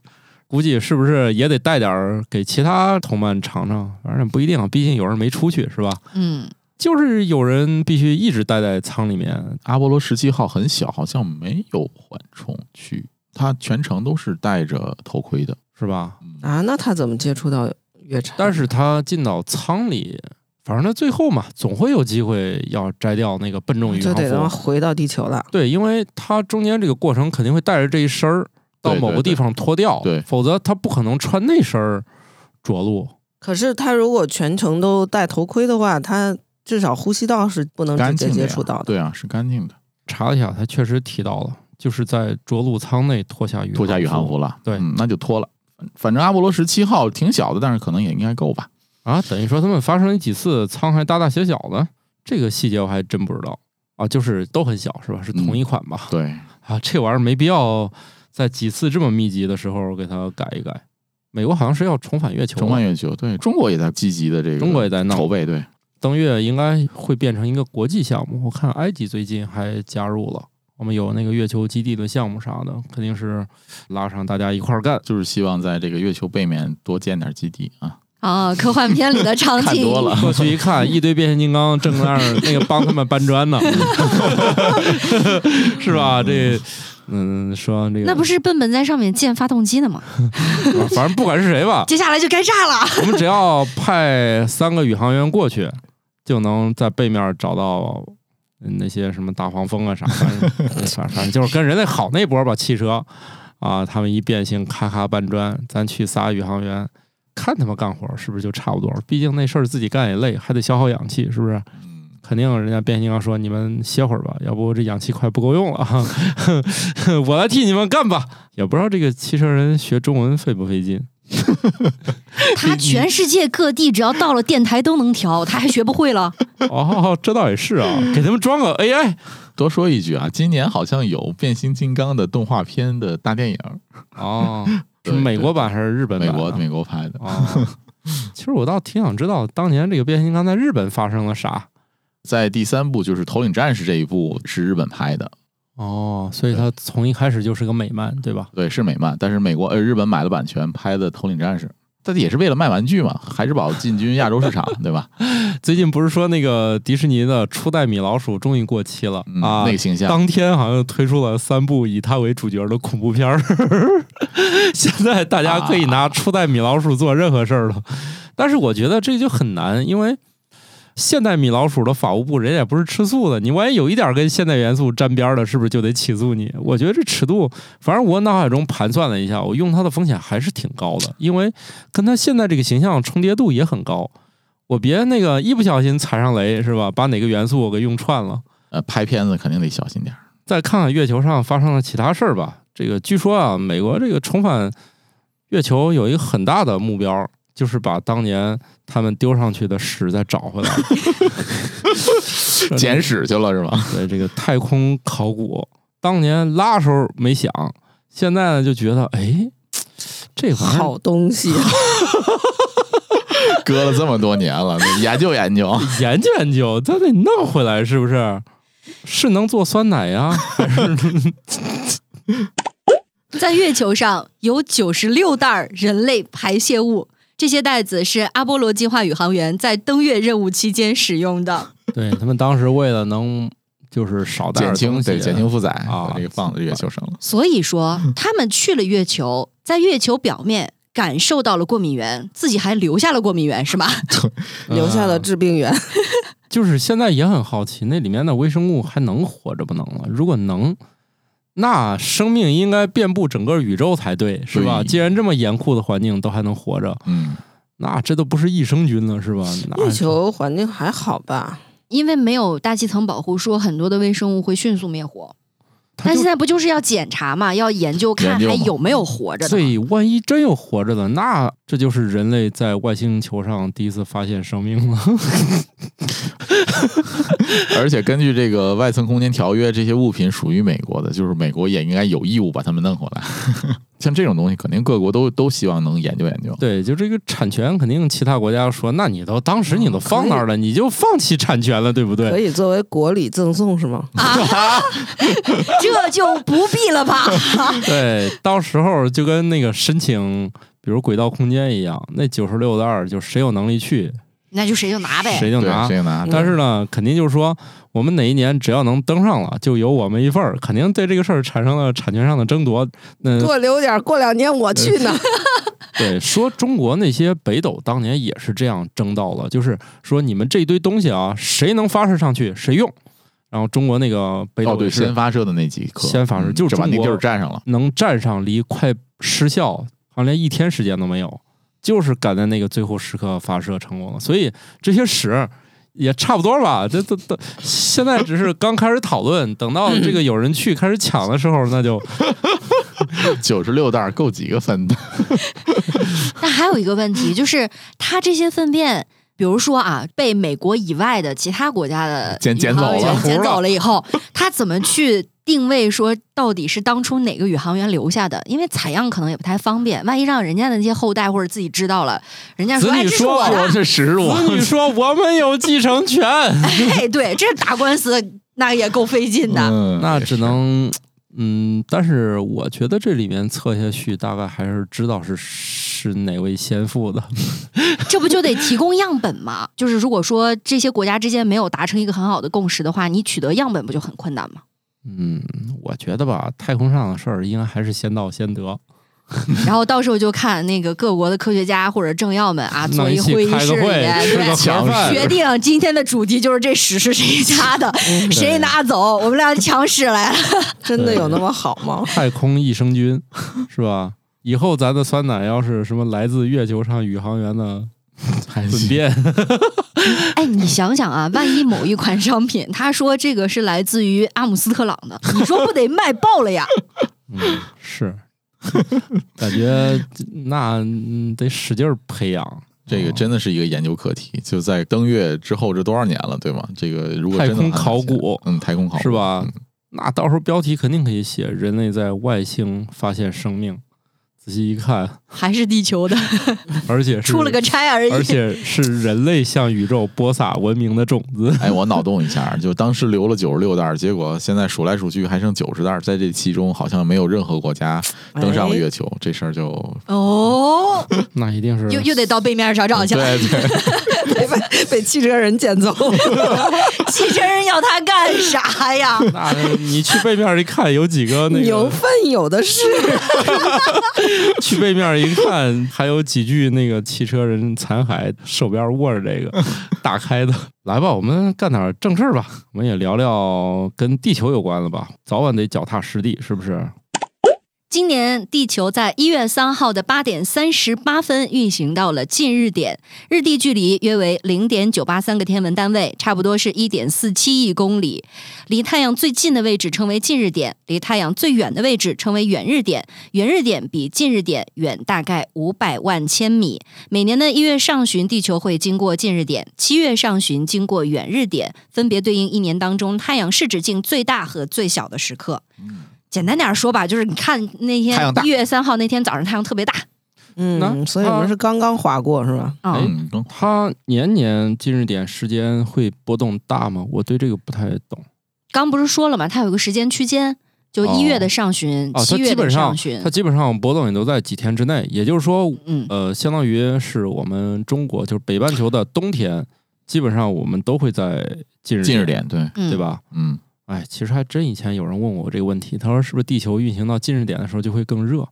估计是不是也得带点儿给其他同伴尝尝？反正不一定，毕竟有人没出去，是吧？嗯，就是有人必须一直待在舱里面，阿波罗十七号很小，好像没有缓冲区，它全程都是戴着头盔的。是吧？啊，那他怎么接触到月产？但是他进到舱里，反正他最后嘛，总会有机会要摘掉那个笨重宇航就得。回到地球了。对，因为他中间这个过程肯定会带着这一身儿到某个地方脱掉，对否则他不可能穿那身儿着陆。可是他如果全程都戴头盔的话，他至少呼吸道是不能直接接触到的。对啊，是干净的，查了一下，他确实提到了，就是在着陆舱内脱下宇脱下宇航服了了。对嗯，那就脱了。反正阿波罗十七号挺小的，但是可能也应该够吧。啊，等于说他们发生了几次舱还大大小小的，这个细节我还真不知道啊，就是都很小是吧？是同一款吧？对，啊，这玩意儿没必要在几次这么密集的时候给它改一改。美国好像是要重返月球，重返月球，对中国也在积极的这个，中国也在闹筹备，对，登月应该会变成一个国际项目。我看埃及最近还加入了，我们有那个月球基地的项目啥的，肯定是拉上大家一块儿干。就是希望在这个月球背面多建点基地啊。啊，科幻片里的场景，看多了过去一看，一堆变形金刚正在那儿那个帮他们搬砖呢，是吧？这嗯，说这个那不是笨笨在上面建发动机呢吗？啊反正不管是谁吧，接下来就该炸了。我们只要派三个宇航员过去，就能在背面找到那些什么大黄蜂啊啥，反正反反正就是跟人类好那波吧，汽车啊，他们一变形，咔咔搬砖，咱去仨宇航员。看他们干活是不是就差不多？毕竟那事儿自己干也累，还得消耗氧气，是不是？嗯，肯定人家变形金刚说你们歇会儿吧，要不这氧气快不够用了，我来替你们干吧。也不知道这个汽车人学中文费不费劲。他全世界各地只要到了电台都能调，他还学不会了。哦，这倒也是啊，给他们装个 AI 多说一句啊，今年好像有变形金刚的动画片的大电影，哦，是美国版还是日本版啊？美国美国拍的。哦，其实我倒挺想知道，当年这个变形金刚在日本发生了啥。在第三部就是《头领战士》这一部是日本拍的，哦，所以它从一开始就是个美漫，对吧？对，是美漫，但是美国呃日本买了版权拍的《头领战士》，但也是为了卖玩具嘛，海之宝进军亚洲市场，对吧？最近不是说那个迪士尼的初代米老鼠终于过期了、嗯啊？那个形象当天好像推出了三部以他为主角的恐怖片儿，现在大家可以拿初代米老鼠做任何事儿了。但是我觉得这就很难，因为现代米老鼠的法务部人也不是吃素的，你万一有一点跟现代元素沾边的，是不是就得起诉你？我觉得这尺度，反正我脑海中盘算了一下，我用它的风险还是挺高的，因为跟它现在这个形象重叠度也很高。我别那个一不小心踩上雷是吧？把哪个元素我给用串了。呃，拍片子肯定得小心点。再看看月球上发生了其他事儿吧。这个据说啊，美国这个重返月球有一个很大的目标，就是把当年他们丢上去的屎再找回来。捡屎去了是吧？对这个太空考古，当年拉时候没想，现在呢就觉得，哎，这玩意儿好东西，搁了这么多年了，得研究研究。研究研究，咱得弄回来，是不是？是能做酸奶呀？还是在月球上有九十六袋人类排泄物，这些袋子是阿波罗计划宇航员在登月任务期间使用的。对他们当时为了能就是少带点减轻对减轻负载啊把这个放在月球上了。所以说，他们去了月球，在月球表面感受到了过敏源，自己还留下了过敏源，是吧？留下了嗯致病源。就是现在也很好奇，那里面的微生物还能活着不能了？如果能，那生命应该遍布整个宇宙才对，是吧？既然这么严酷的环境都还能活着，嗯，那这都不是益生菌了，是吧？那月球环境还好吧？因为没有大气层保护，说很多的微生物会迅速灭活。但现在不就是要检查嘛，要研究看还有没有活着的。所以万一真有活着的，那这就是人类在外星球上第一次发现生命了。而且根据这个外层空间条约，这些物品属于美国的，就是美国也应该有义务把它们弄回来。像这种东西，肯定各国都都希望能研究研究。对，就这个产权，肯定其他国家说，那你都当时你都放那儿了，你就放弃产权了，对不对可？以作为国礼赠送是吗？啊，这就不必了吧？对，到时候就跟那个申请，比如轨道空间一样，那九十六的二就谁有能力去，那就谁就拿呗。谁就拿。谁就拿？但是呢，肯定就是说，我们哪一年只要能登上了，就有我们一份儿，肯定对这个事儿产生了产权上的争夺。那多留点儿，过两年我去呢。对，说中国那些北斗当年也是这样争到了，就是说你们这一堆东西啊，谁能发射上去谁用。然后中国那个北哦，对，斗先发射的那几颗，先发射嗯就是把那地儿占上了。能站上离快失效，好像连一天时间都没有，就是赶在那个最后时刻发射成功了。所以这些屎也差不多吧，这都都现在只是刚开始讨论，等到这个有人去开始抢的时候，那就 九十六袋儿够几个分的？那还有一个问题，就是它这些粪便，比如说啊，被美国以外的其他国家的捡捡走了捡走了以后，他怎么去定位说到底是当初哪个宇航员留下的？因为采样可能也不太方便，万一让人家的那些后代或者自己知道了，人家说哎，子女这是我说的，这屎是 我子女说我们有继承权，哎，对，这打官司那也够费劲的。嗯那只能。嗯，但是我觉得这里面测下去，大概还是知道是是哪位先父的。这不就得提供样本吗？就是如果说这些国家之间没有达成一个很好的共识的话，你取得样本不就很困难吗？嗯，我觉得吧，太空上的事儿应该还是先到先得。然后到时候就看那个各国的科学家或者政要们啊，坐弄一会议室决定今天的主题就是这屎是谁家的，谁拿走，我们俩抢屎来了。真的有那么好吗？太空益生菌，是吧？以后咱的酸奶要是什么来自月球上宇航员的 还粪便，哎，你想想啊，万一某一款商品，他说这个是来自于阿姆斯特朗的，你说不得卖爆了呀？嗯，是，感觉那嗯得使劲儿培养。这个真的是一个研究课题，就在登月之后这多少年了，对吗？这个如果真的太空考古嗯，太空考古是吧嗯那到时候标题肯定可以写“人类在外星发现生命”，仔细一看，还是地球的，而且是出了个差而已。而且是人类向宇宙播撒文明的种子。哎，我脑洞一下，就当时留了九十六袋，结果现在数来数去还剩九十袋，在这其中好像没有任何国家登上了哎月球，这事儿就哦，那一定是又又得到背面找找去了。对对，被被汽车人捡走。汽车人要他干啥呀？那你去背面一看，有几个那个牛粪有的是，去背面一看，还有几具那个汽车人残骸，手边握着这个 打开的。来吧，我们干点正事儿吧，我们也聊聊跟地球有关的吧，早晚得脚踏实地，是不是？今年地球在一月三号的八点三十八分运行到了近日点，日地距离约为零点九八三个天文单位，差不多是一点四七亿公里。离太阳最近的位置称为近日点，离太阳最远的位置称为远日点。远日点比近日点远大概五百万千米。每年的一月上旬，地球会经过近日点；七月上旬经过远日点，分别对应一年当中太阳视直径最大和最小的时刻。简单点说吧，就是你看那天一月三号那天早上太阳特别大嗯，那所以我们是刚刚划过是吧？啊、嗯，它年年近日点时间会波动大吗？我对这个不太懂。刚不是说了吗？它有个时间区间，就一月的上旬、哦，七月的基本上上旬它。基本上波动也都在几天之内，也就是说，嗯，呃，相当于是我们中国就是北半球的冬天，基本上我们都会在近日近日点，对，嗯对？吧？嗯，哎，其实还真以前有人问我这个问题，他说是不是地球运行到近日点的时候就会更热？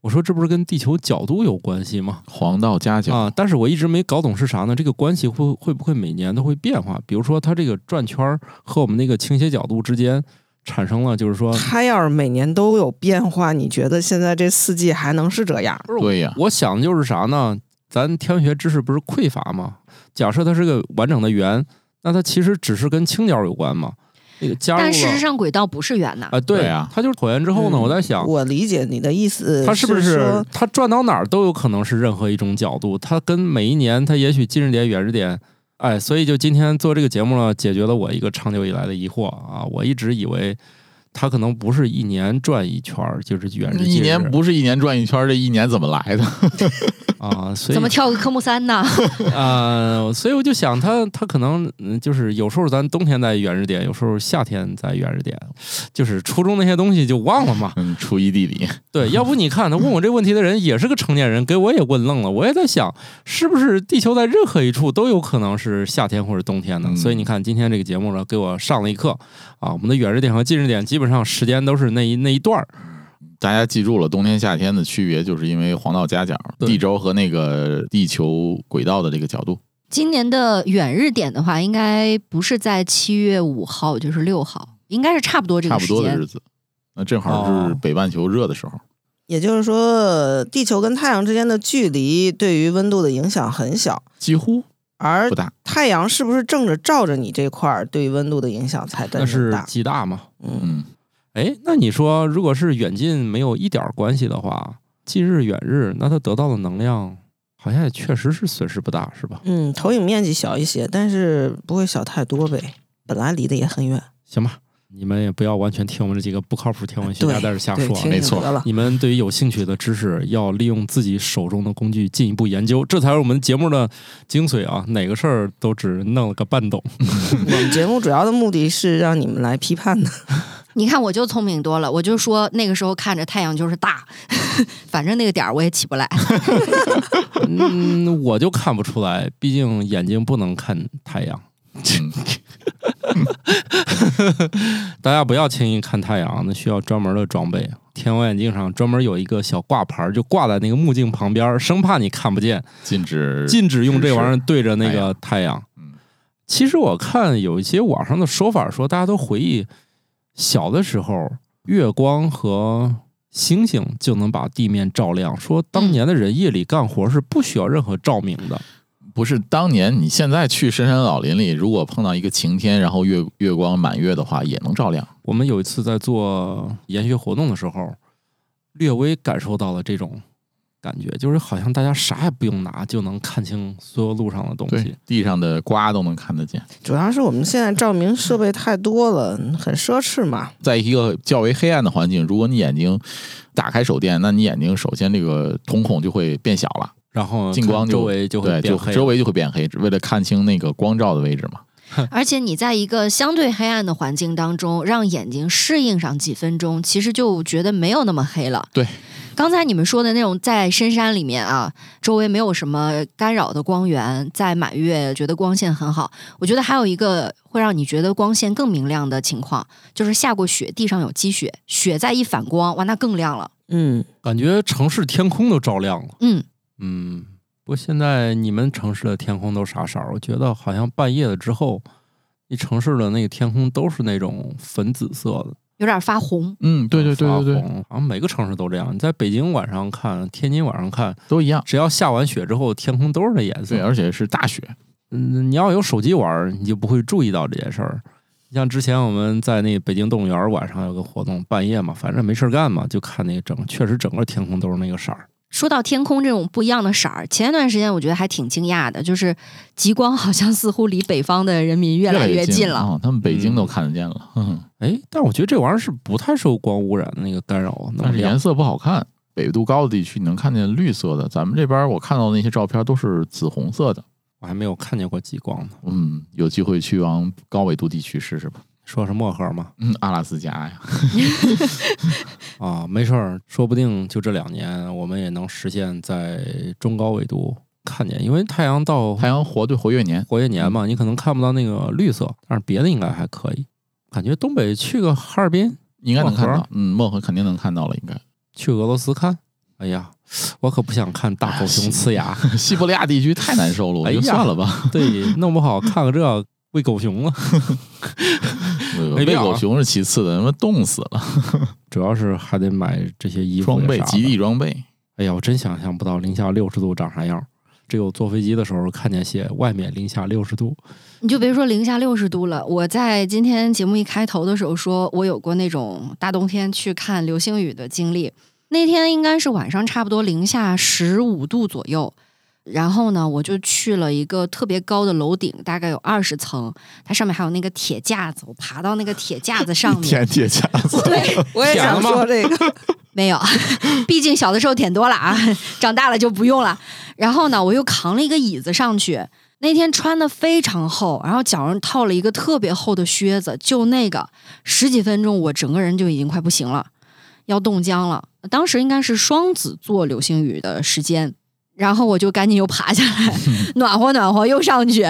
我说这不是跟地球角度有关系吗？黄道夹角，啊，但是我一直没搞懂是啥呢？这个关系会会不会每年都会变化？比如说它这个转圈儿和我们那个倾斜角度之间产生了，就是说，它要是每年都有变化，你觉得现在这四季还能是这样？对呀，我想的就是啥呢？咱天文学知识不是匮乏吗？假设它是个完整的圆，那它其实只是跟倾角有关嘛。那个加入。但事实上轨道不是圆的。啊，对对啊它就是椭圆之后呢，嗯我在想，我理解你的意思，它是不是是它转到哪儿都有可能是任何一种角度？它跟每一年它也许近日点、远日点，哎，所以就今天做这个节目呢，解决了我一个长久以来的疑惑啊！我一直以为它可能不是一年转一圈儿，就是远视近视一年不是一年转一圈儿，这一年怎么来的？啊，所以怎么跳个科目三呢？啊，所以我就想它它可能嗯就是有时候咱冬天在远日点，有时候夏天在远日点，就是初中那些东西就忘了嘛。嗯，初一地理，对，要不你看他问我这问题的人也是个成年人，给我也问愣了。我也在想，是不是地球在任何一处都有可能是夏天或者冬天呢？嗯所以你看今天这个节目呢，给我上了一课啊。我们的远日点和近日点基本上时间都是那一那一段儿。大家记住了，冬天夏天的区别，就是因为黄道夹角、地轴和那个地球轨道的这个角度。今年的远日点的话，应该不是在七月五号，就是六号，应该是差不多这差不个时间。多的日子，那正好是哦北半球热的时候。也就是说，地球跟太阳之间的距离对于温度的影响很小，几乎而。太阳是不是正着照着你这块儿，对温度的影响才真那是？极大嘛？嗯，嗯，哎，那你说，如果是远近没有一点儿关系的话，近日远日，那它得到的能量好像也确实是损失不大，是吧？嗯，投影面积小一些，但是不会小太多呗。本来离得也很远，行吧，你们也不要完全听我们这几个不靠谱天文学家在这瞎，说啊。没错。你们对于有兴趣的知识，要利用自己手中的工具进一步研究，这才是我们节目的精髓啊！哪个事儿都只弄了个半懂。我们节目主要的目的是让你们来批判的。你看我就聪明多了，我就说那个时候看着太阳就是大，反正那个点儿我也起不来。嗯，我就看不出来，毕竟眼睛不能看太阳。嗯 大家不要轻易看太阳，那需要专门的装备。天文眼镜上专门有一个小挂牌儿，就挂在那个目镜旁边儿，生怕你看不见，禁止禁止用这玩意儿对着那个太阳。其实我看有一些网上的说法说，大家都回忆小的时候，月光和星星就能把地面照亮，说当年的人夜里干活是不需要任何照明的。不是当年你现在去深山老林里，如果碰到一个晴天，然后月月光满月的话，也能照亮。我们有一次在做研学活动的时候，略微感受到了这种感觉，就是好像大家啥也不用拿就能看清所有路上的东西。，地上的瓜都能看得见。主要是我们现在照明设备太多了，很奢侈嘛。在一个较为黑暗的环境，如果你眼睛打开手电，那你眼睛首先这个瞳孔就会变小了，然后近光就周围就会对，变黑周围就会变黑，为了看清那个光照的位置嘛。而且你在一个相对黑暗的环境当中，让眼睛适应上几分钟，其实就觉得没有那么黑了。对，刚才你们说的那种在深山里面啊，周围没有什么干扰的光源，在满月觉得光线很好。我觉得还有一个会让你觉得光线更明亮的情况，就是下过雪，地上有积雪，雪再一反光，哇，那更亮了。嗯，感觉城市天空都照亮了。嗯，嗯，不过现在你们城市的天空都啥色儿？我觉得好像半夜了之后，你城市的那个天空都是那种粉紫色的。有点发红。嗯，对对对对对，好像每个城市都这样。你在北京晚上看，天津晚上看，都一样。只要下完雪之后，天空都是那颜色。对，而且是大雪。嗯，你要有手机玩，你就不会注意到这件事儿。像之前我们在那北京动物园晚上有个活动，半夜嘛，反正没事儿干嘛，就看那个整，确实整个天空都是那个色儿。说到天空这种不一样的色儿，前一段时间我觉得还挺惊讶的，就是极光好像似乎离北方的人民越来越越近了。哦，他们北京嗯都看得见了。嗯，哎，但是我觉得这玩意儿是不太受光污染的那个干扰，但是颜色不好看。纬度高的地区你能看见绿色的，咱们这边我看到的那些照片都是紫红色的。我还没有看见过极光呢。嗯，有机会去往高纬度地区试试吧。说是漠河吗？嗯，阿拉斯加呀，啊，没事儿，说不定就这两年我们也能实现在中高纬度看见，因为太阳到太阳活对活跃年。活跃年嘛，你可能看不到那个绿色，但是别的应该还可以。感觉东北去个哈尔滨，应该能看，到嗯，漠河肯定能看到了，应该。去俄罗斯看。哎呀，我可不想看大狗熊呲牙，西伯利亚地区太难受了，我就哎算了吧。对，弄不好看个这喂狗熊了。喂狗熊是其次的，他妈冻死了。主要是还得买这些衣服装备，极地装备。哎呀，我真想象不到零下六十度长啥样。只有坐飞机的时候看见写外面零下六十度。你就别说零下六十度了，我在今天节目一开头的时候说，我有过那种大冬天去看流星雨的经历。那天应该是晚上，差不多零下十五度左右。然后呢，我就去了一个特别高的楼顶，大概有二十层，它上面还有那个铁架子，我爬到那个铁架子上面，舔铁架子，对，我也想说这个，没有，毕竟小的时候舔多了啊，长大了就不用了。然后呢，我又扛了一个椅子上去。那天穿的非常厚，然后脚上套了一个特别厚的靴子，就那个十几分钟，我整个人就已经快不行了，要冻僵了。当时应该是双子座流星雨的时间，然后我就赶紧又爬下来，暖和暖和，又上去。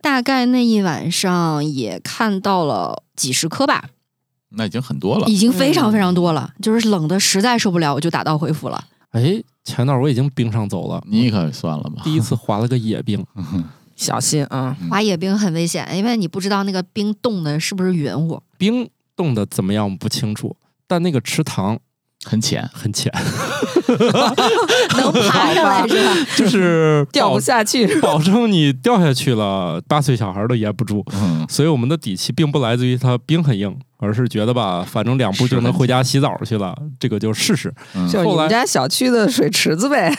大概那一晚上也看到了几十颗吧，那已经很多了。已经非常非常多了，就是冷的实在受不了，我就打道回府了。哎，前段我已经冰上走了，你可算了吧，第一次滑了个野冰。小心啊！滑野冰很危险，因为你不知道那个冰冻的是不是云雾。冰冻的怎么样不清楚，但那个池塘很浅，很浅，能爬上来是吧？就是 掉不下去？保证你掉下去了，八岁小孩都压不住。嗯，所以我们的底气并不来自于它冰很硬，而是觉得吧，反正两步就能回家洗澡去了，这个就试试。嗯就是你们家小区的水池子呗。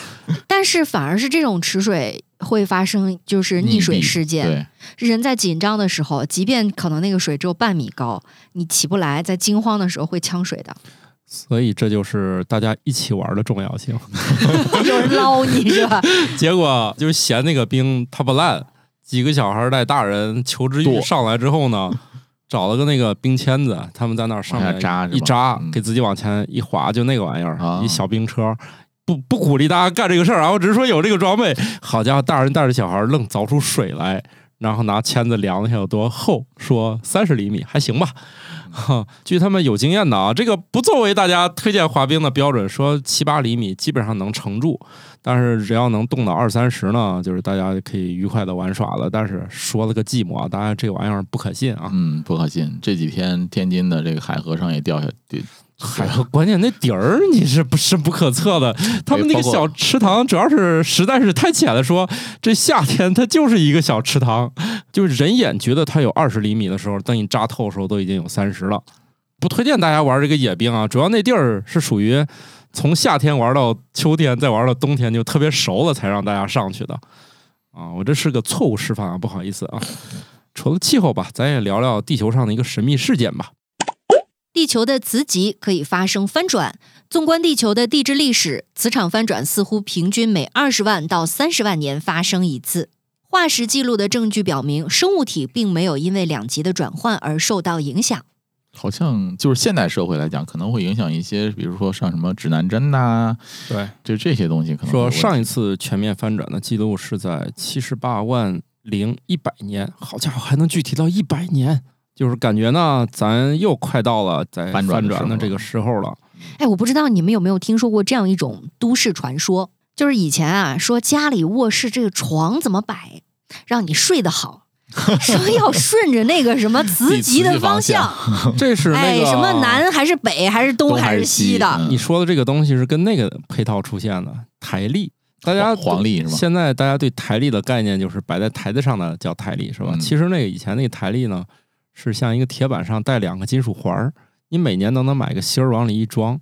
但是反而是这种池水会发生就是溺水事件。人在紧张的时候，即便可能那个水只有半米高，你起不来，在惊慌的时候会呛水的，所以这就是大家一起玩的重要性。有人捞你是吧？结果就是嫌那个冰它不烂，几个小孩带大人求知欲剁上来之后呢，找了个那个冰签子，他们在那儿上往面下扎一扎，嗯给自己往前一滑，就那个玩意儿，啊一小冰车。不不鼓励大家干这个事儿啊！我只是说有这个装备。好家伙，大人带着小孩愣凿出水来，然后拿签子量了一下有多厚，说三十厘米还行吧。据他们有经验的啊，这个不作为大家推荐滑冰的标准，说七八厘米基本上能承住，但是只要能冻到二三十呢，就是大家可以愉快的玩耍了。但是说了个寂寞啊，大家这玩意儿不可信啊。嗯，不可信。这几天天津的这个海河上也掉下，对还有关键那底儿你是不深不可测的？他们那个小池塘主要是实在是太浅了，说这夏天它就是一个小池塘，就是人眼觉得它有二十厘米的时候，等你扎透的时候都已经有三十了。不推荐大家玩这个野冰啊，主要那地儿是属于从夏天玩到秋天，再玩到冬天就特别熟了才让大家上去的啊。我这是个错误示范啊，不好意思啊。除了气候吧，咱也聊聊地球上的一个神秘事件吧。地球的磁极可以发生翻转。纵观地球的地质历史，磁场翻转似乎平均每二十万到三十万年发生一次。化石记录的证据表明，生物体并没有因为两极的转换而受到影响。好像就是现代社会来讲，可能会影响一些，比如说像什么指南针呐、对，就这些东西可能说上一次全面翻转的记录是在七十八万零一百年，好家伙，还能具体到一百年，就是感觉呢，咱又快到了在翻转的这个时候了。哎，我不知道你们有没有听说过这样一种都市传说，就是以前啊，说家里卧室这个床怎么摆，让你睡得好，说要顺着那个什么磁极的方向，这是那哎，什么南还是北还是东还是西西的，嗯你说的这个东西是跟那个配套出现的台历。大家黄黄历是吧现在大家对台历的概念就是摆在台子上的叫台历是吧？嗯其实那个以前那个台历呢，是像一个铁板上带两个金属环儿，你每年都能买个芯儿往里一装。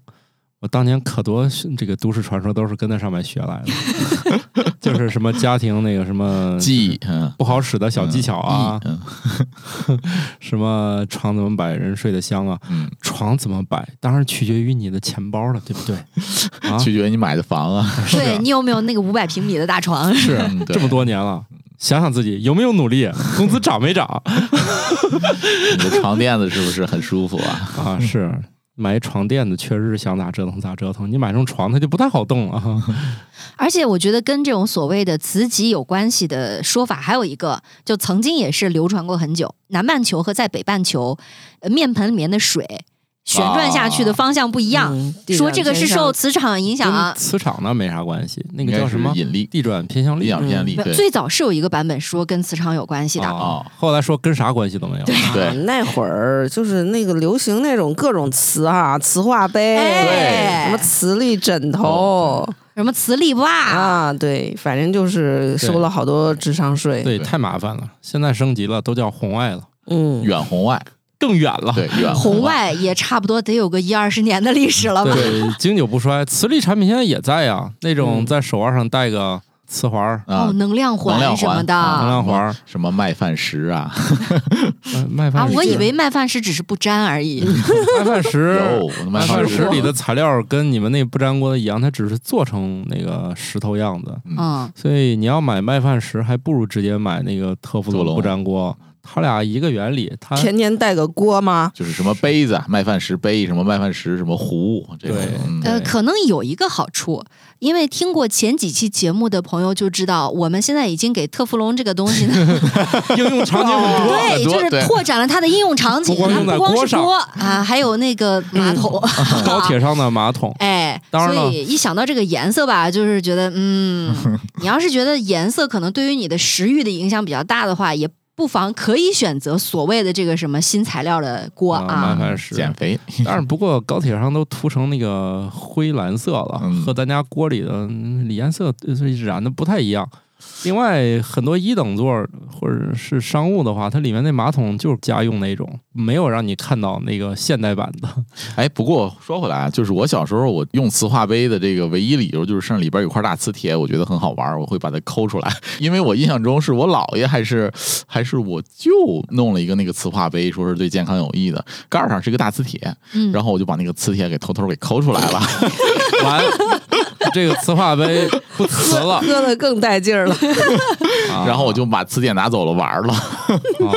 我当年可多这个都市传说都是跟那上面学来的，就是什么家庭那个什么 记，嗯，不好使的小技巧啊，嗯什么床怎么摆人睡得香啊，嗯，床怎么摆，当然取决于你的钱包了，对不对？啊，取决于你买的房啊，对你有没有那个五百平米的大床？是这么多年了，想想自己有没有努力，工资涨没涨 你的床垫子是不是很舒服啊？啊？是买床垫子确实是想咋折腾咋折腾，你买成床它就不太好动了哈。而且我觉得跟这种所谓的磁极有关系的说法，还有一个，就曾经也是流传过很久，南半球和在北半球，呃，面盆里面的水旋转下去的方向不一样。嗯说这个是受磁场影响啊。磁场呢没啥关系，那个叫什么？引力、地转偏向力力量偏力，不对。最早是有一个版本说跟磁场有关系的，哦，后来说跟啥关系都没有。对。啊 那会儿就是那个流行那种各种磁啊，磁化杯，哎什么磁力枕头。什么磁力袜，啊，对，反正就是收了好多智商税。对，对太麻烦了，现在升级了，都叫红外了，嗯，远红外，更远了。对远红外，也差不多得有个一二十年的历史了吧？对，经久不衰。磁力产品现在也在呀，那种嗯在手腕上戴个磁环儿、哦，啊，能量能量环环什么的啊能量环儿、什么麦饭石啊，呃 麦啊饭，石。我以为麦饭石只是不粘而已。麦饭石麦麦饭饭石石里的材料跟你们那不粘锅的一样，它只是做成那个石头样子。嗯，所以你要买麦饭石，还不如直接买那个特氟龙不粘锅。它俩一个原理，他天天带个锅吗？就是什么杯子、麦饭石杯，什么麦饭石什么壶，这种对。嗯呃，可能有一个好处，因为听过前几期节目的朋友就知道，我们现在已经给特氟龙这个东西呢，应用场景很多。对，就是拓展了它的应用场景，不光用在它不光锅上。是锅啊，还有那个马桶，高铁上的马桶，哎，当然了所以一想到这个颜色吧，就是觉得，嗯，你要是觉得颜色可能对于你的食欲的影响比较大的话，也不妨可以选择所谓的这个什么新材料的锅啊减肥，但是不过高铁上都涂成那个灰蓝色了，嗯。和咱家锅里的嗯颜色呃染的不太一样。另外，很多一等座或者是商务的话，它里面那马桶就是家用那种，没有让你看到那个现代版的。哎，不过说回来啊，就是我小时候我用磁化杯的这个唯一理由就是剩里边有块大磁铁，我觉得很好玩，我会把它抠出来。因为我印象中是我姥爷还是 还是我舅弄了一个那个磁化杯，说是对健康有益的，盖儿上是一个大磁铁，嗯，然后我就把那个磁铁给偷偷给抠出来了。完，这个磁化杯不磁了，喝的更带劲儿了。啊然后我就把磁铁拿走了玩了，啊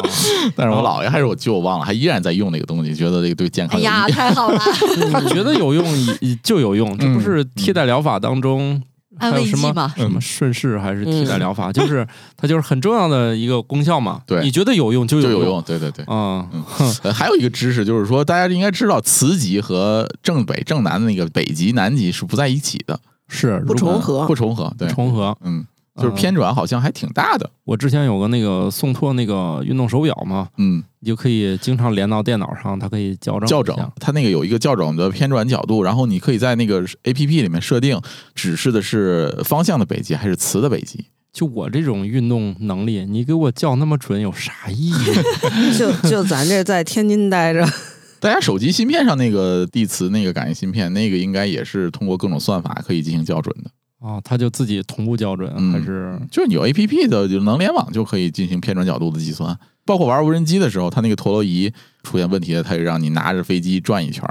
但是我姥爷还是我舅忘了，还依然在用那个东西，觉得这个对健康有益。哎呀，太好了，他觉得有用也就有用，这不是替代疗法当中还安慰有什么。什么顺势还是替代疗法，就是它就是很重要的一个功效嘛。对你觉得有用就有用，对对对。啊。呃，还有一个知识就是说，大家应该知道，磁极和正北正南的那个北极南极是不在一起的，是不重合不重合。对，重合。嗯，就是偏转好像还挺大的。我之前有个那个宋拓那个运动手表嘛，嗯，你就可以经常连到电脑上，它可以校正校正它那个有一个校正的偏转角度，然后你可以在那个 A P P 里面设定指示的是方向的北极还是磁的北极。就我这种运动能力，你给我校那么准有啥意义？就就咱这在天津待着，大家手机芯片上那个地磁那个感应芯片，那个应该也是通过各种算法可以进行校准的。啊，它就自己同步校准，嗯还是就是你有 A P P 的，就能联网就可以进行偏转角度的计算。包括玩无人机的时候，它那个陀螺仪出现问题了，它就让你拿着飞机转一圈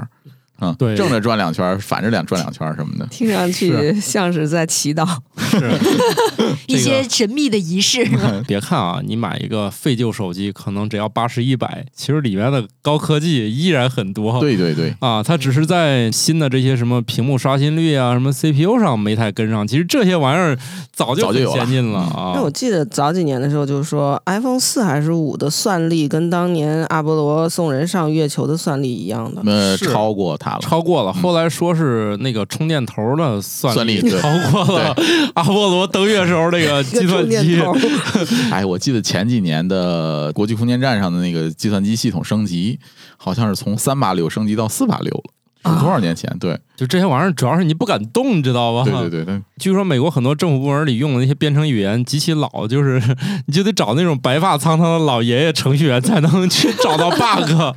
儿，嗯，对正着转两圈，反着两转两圈什么的。听上去像是在祈祷。是 一些神秘的仪式，别看啊，你买一个废旧手机，可能只要八十一百，其实里面的高科技依然很多。对对对，啊，它只是在新的这些什么屏幕刷新率啊、什么 CPU 上没太跟上，其实这些玩意儿早就先进了因啊那我。记得早几年的时候，就是说 iPhone 四还是五的算力跟当年阿波罗送人上月球的算力一样的。呃，是超过它了。超过了，后来说是那个充电头的算算力超过了阿波罗登月时候那个 计算机 哎，我记得前几年的国际空间站上的那个计算机系统升级，好像是从三八六升级到四八六了。是多少年前？对就这些玩意儿，主要是你不敢动，你知道吧？对对对对，据说美国很多政府部门里用的那些编程语言极其老，就是 你就得找那种白发苍苍的老爷爷程序员才能去找到 bug。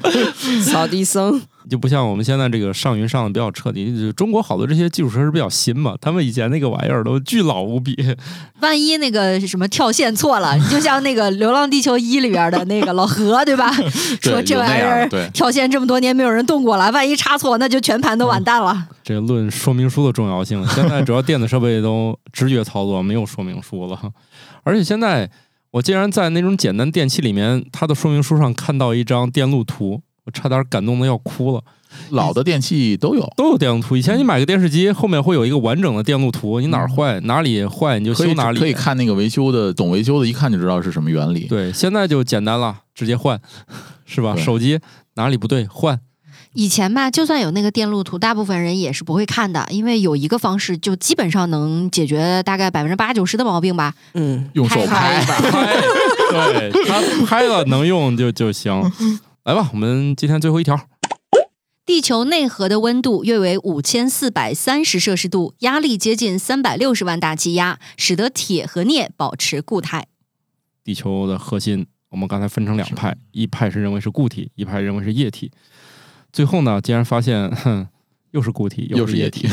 扫地僧，就不像我们现在这个上云上的比较彻底。就中国好多这些基础设施比较新嘛，他们以前那个玩意儿都巨老无比。万一那个什么跳线错了，你 就像那个《流浪地球一》里边的那个老何，对吧？说这玩意儿跳线这么多年没有人动过了，万一插错，那就全盘都完蛋了。这论说明书的重要性，现在主要电子设备都直觉操作，没有说明书了。而且现在我竟然在那种简单电器里面，它的说明书上看到一张电路图，我差点感动的要哭了。老的电器都有，都有电路图，以前你买个电视机后面会有一个完整的电路图，你哪儿坏哪里坏你就修哪里。可以看那个维修的懂维修的，一看就知道是什么原理。对，现在就简单了，直接换，是吧？手机哪里不对换，以前吧，就算有那个电路图，大部分人也是不会看的，因为有一个方式就基本上能解决大概百分之八九十的毛病吧。嗯，用手拍，拍，对他拍了能用就就行。来吧，我们今天最后一条，地球内核的温度约为五千四百三十摄氏度，压力接近三百六十万大气压，使得铁和镍保持固态。地球的核心，我们刚才分成两派，一派是认为是固体，一派认为是液体。最后呢，竟然发现，哼，又是固体，是液又是液体。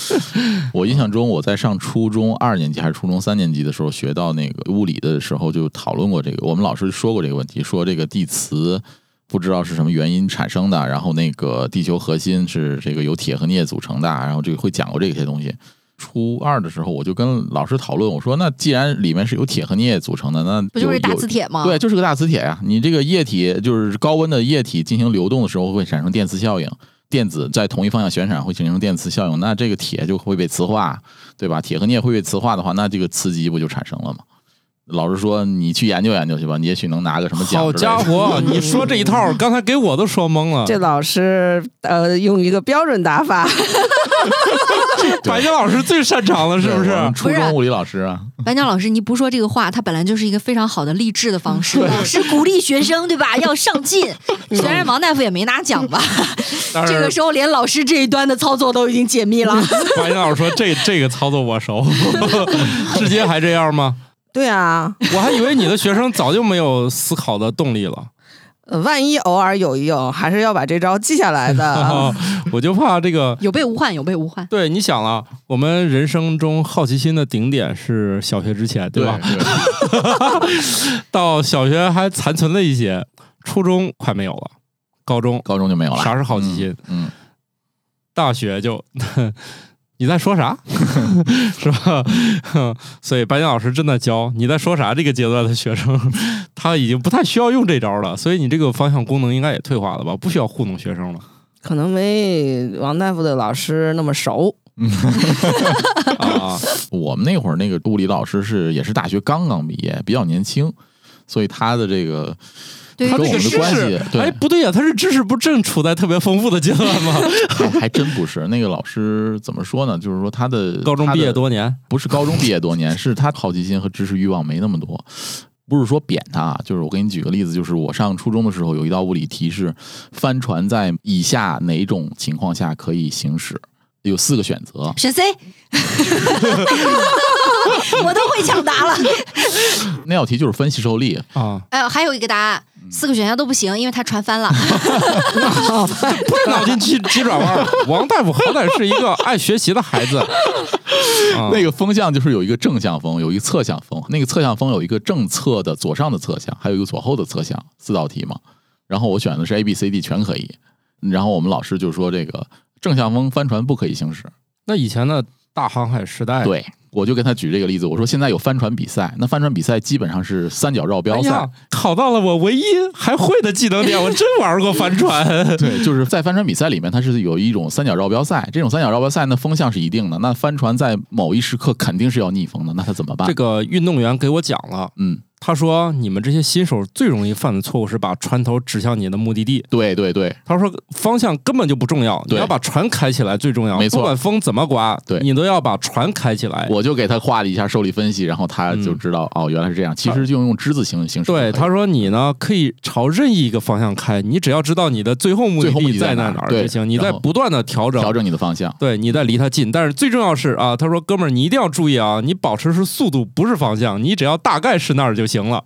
我印象中，我在上初中二年级还是初中三年级的时候，学到那个物理的时候，就讨论过这个。我们老师说过这个问题，说这个地磁不知道是什么原因产生的，然后那个地球核心是这个由铁和镍组成的，然后这个会讲过这些东西。初二的时候，我就跟老师讨论，我说：“那既然里面是由铁和镍组成的，那不就是大磁铁吗？对，就是个大磁铁呀。你这个液体就是高温的液体进行流动的时候会产生电磁效应，电子在同一方向旋转会形成电磁效应，那这个铁就会被磁化，对吧？铁和镍会被磁化的话，那这个磁极不就产生了吗？老师说你去研究研究去吧，你也许能拿个什么奖好。家伙，你说这一套，刚才给我都说懵了。这老师呃用一个标准打法，白江老师最擅长了，是不是初中物理老师啊，白江老师，你不说这个话，他本来就是一个非常好的励志的方式，老师鼓励学生，对吧？要上进。虽然王大夫也没拿奖吧，这个时候连老师这一端的操作都已经解密了。白江老师说这这个操作我熟，至今还这样吗？对啊，我还以为你的学生早就没有思考的动力了。呃万一偶尔有一用，还是要把这招记下来的。我就怕这个。有备无患，有备无患。对，你想啊，我们人生中好奇心的顶点是小学之前，对吧？对到小学还残存了一些，初中快没有了，高中高中就没有了。啥是好奇心？嗯？大学就你在说啥，是吧？所以白岩老师正在教你在说啥这个阶段的学生，他已经不太需要用这招了，所以你这个方向功能应该也退化了吧？不需要糊弄学生了可能没王大夫的老师那么熟。啊！我们那会儿那个物理老师是也是大学刚刚毕业，比较年轻，所以他的这个对他这个知跟我们的关系识，对哎，不对呀、他是知识不正处在特别丰富的阶段吗？还 还真不是那个老师怎么说呢？就是说他的高中毕业多年，不是高中毕业多年，是他好奇心和知识欲望没那么多。不是说贬他啊，就是我给你举个例子，就是我上初中的时候有一道物理题是帆船在以下哪种情况下可以行驶，有四个选择。选 C，我都会抢答了。那道题就是分析受力，啊，哎呦，还有一个答案，嗯四个选项都不行，因为它船翻了。不是脑筋急急转弯。王大夫好歹是一个爱学习的孩子，啊那个风向就是有一个正向风，有一个侧向风。那个侧向风有一个正侧的左上的侧向，还有一个左后的侧向，四道题嘛。然后我选的是 A、B、C、D 全可以。然后我们老师就说这个正向风帆船不可以行驶。那以前的大航海时代，对，我就跟他举这个例子，我说现在有帆船比赛，那帆船比赛基本上是三角绕哎标赛。呀，考到了我唯一还会的技能点，我真玩过帆船。对，就是在帆船比赛里面，它是有一种三角绕标赛。这种三角绕标赛，那风向是一定的，那帆船在某一时刻肯定是要逆风的，那它怎么办？这个运动员给我讲了，嗯，他说你们这些新手最容易犯的错误是把船头指向你的目的地。对对对，他说方向根本就不重要，你要把船开起来最重要。没错不管风怎么刮，对你都要把船开起来。我就给他画了一下受力分析，然后他就知道、哦，原来是这样。其实就用之字形形式。对，他说你呢可以朝任意一个方向开，你只要知道你的最后目的地地在哪儿就行，你在不断的调整调。整你的方向。对，你在离它近，但是最重要是啊，他说哥们儿，你一定要注意啊，你保持是速度，不是方向，你只要大概是那儿就行了，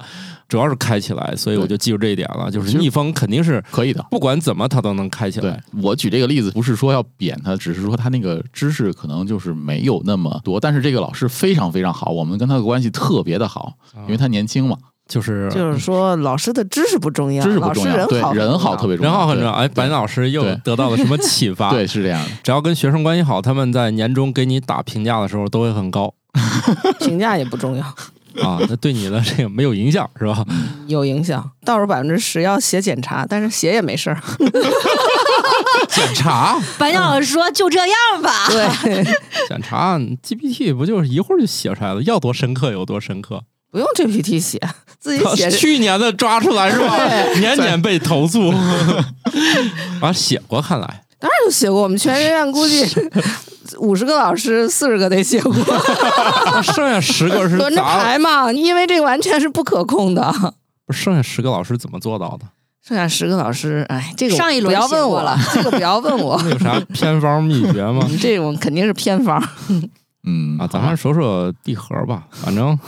主要是开起来，所以我就记住这一点了，就是逆风肯定是可以的。不管怎么它都能开起对来。我举这个例子，不是说要贬他，只是说他那个知识可能就是没有那么多。但是这个老师非常非常好，我们跟他的关系特别的好，因为他年轻嘛，就是就是说，老师的知识不重要，知识不重要，对人好，人好特别重要，人好很重要。对哎，白老师又得到了什么启发？对，是这样的。只要跟学生关系好，他们在年终给你打评价的时候都会很高 评价也不重要，啊，那对你的这个没有影响是吧？有影响。倒数百分之十要写检查，但是写也没事儿。检查 白鸟老师说就这样吧。对，检查 GPT 不就是一会儿就写出来了，要多深刻有多深刻。不用 GPT 写，自己写。去年的抓出来是吧？年年被投诉。啊，写过，看来当然有写过。我们全学院估计 五十个老师，四十个得写过，剩下十个是轮着排嘛？因为这个完全是不可控的。不是，剩下十个老师怎么做到的？剩下十个老师，哎，这个上一轮不要问我了，这个不要问我。有啥偏方秘诀吗？这种肯定是偏方。嗯啊，咱还是说说地核吧，反正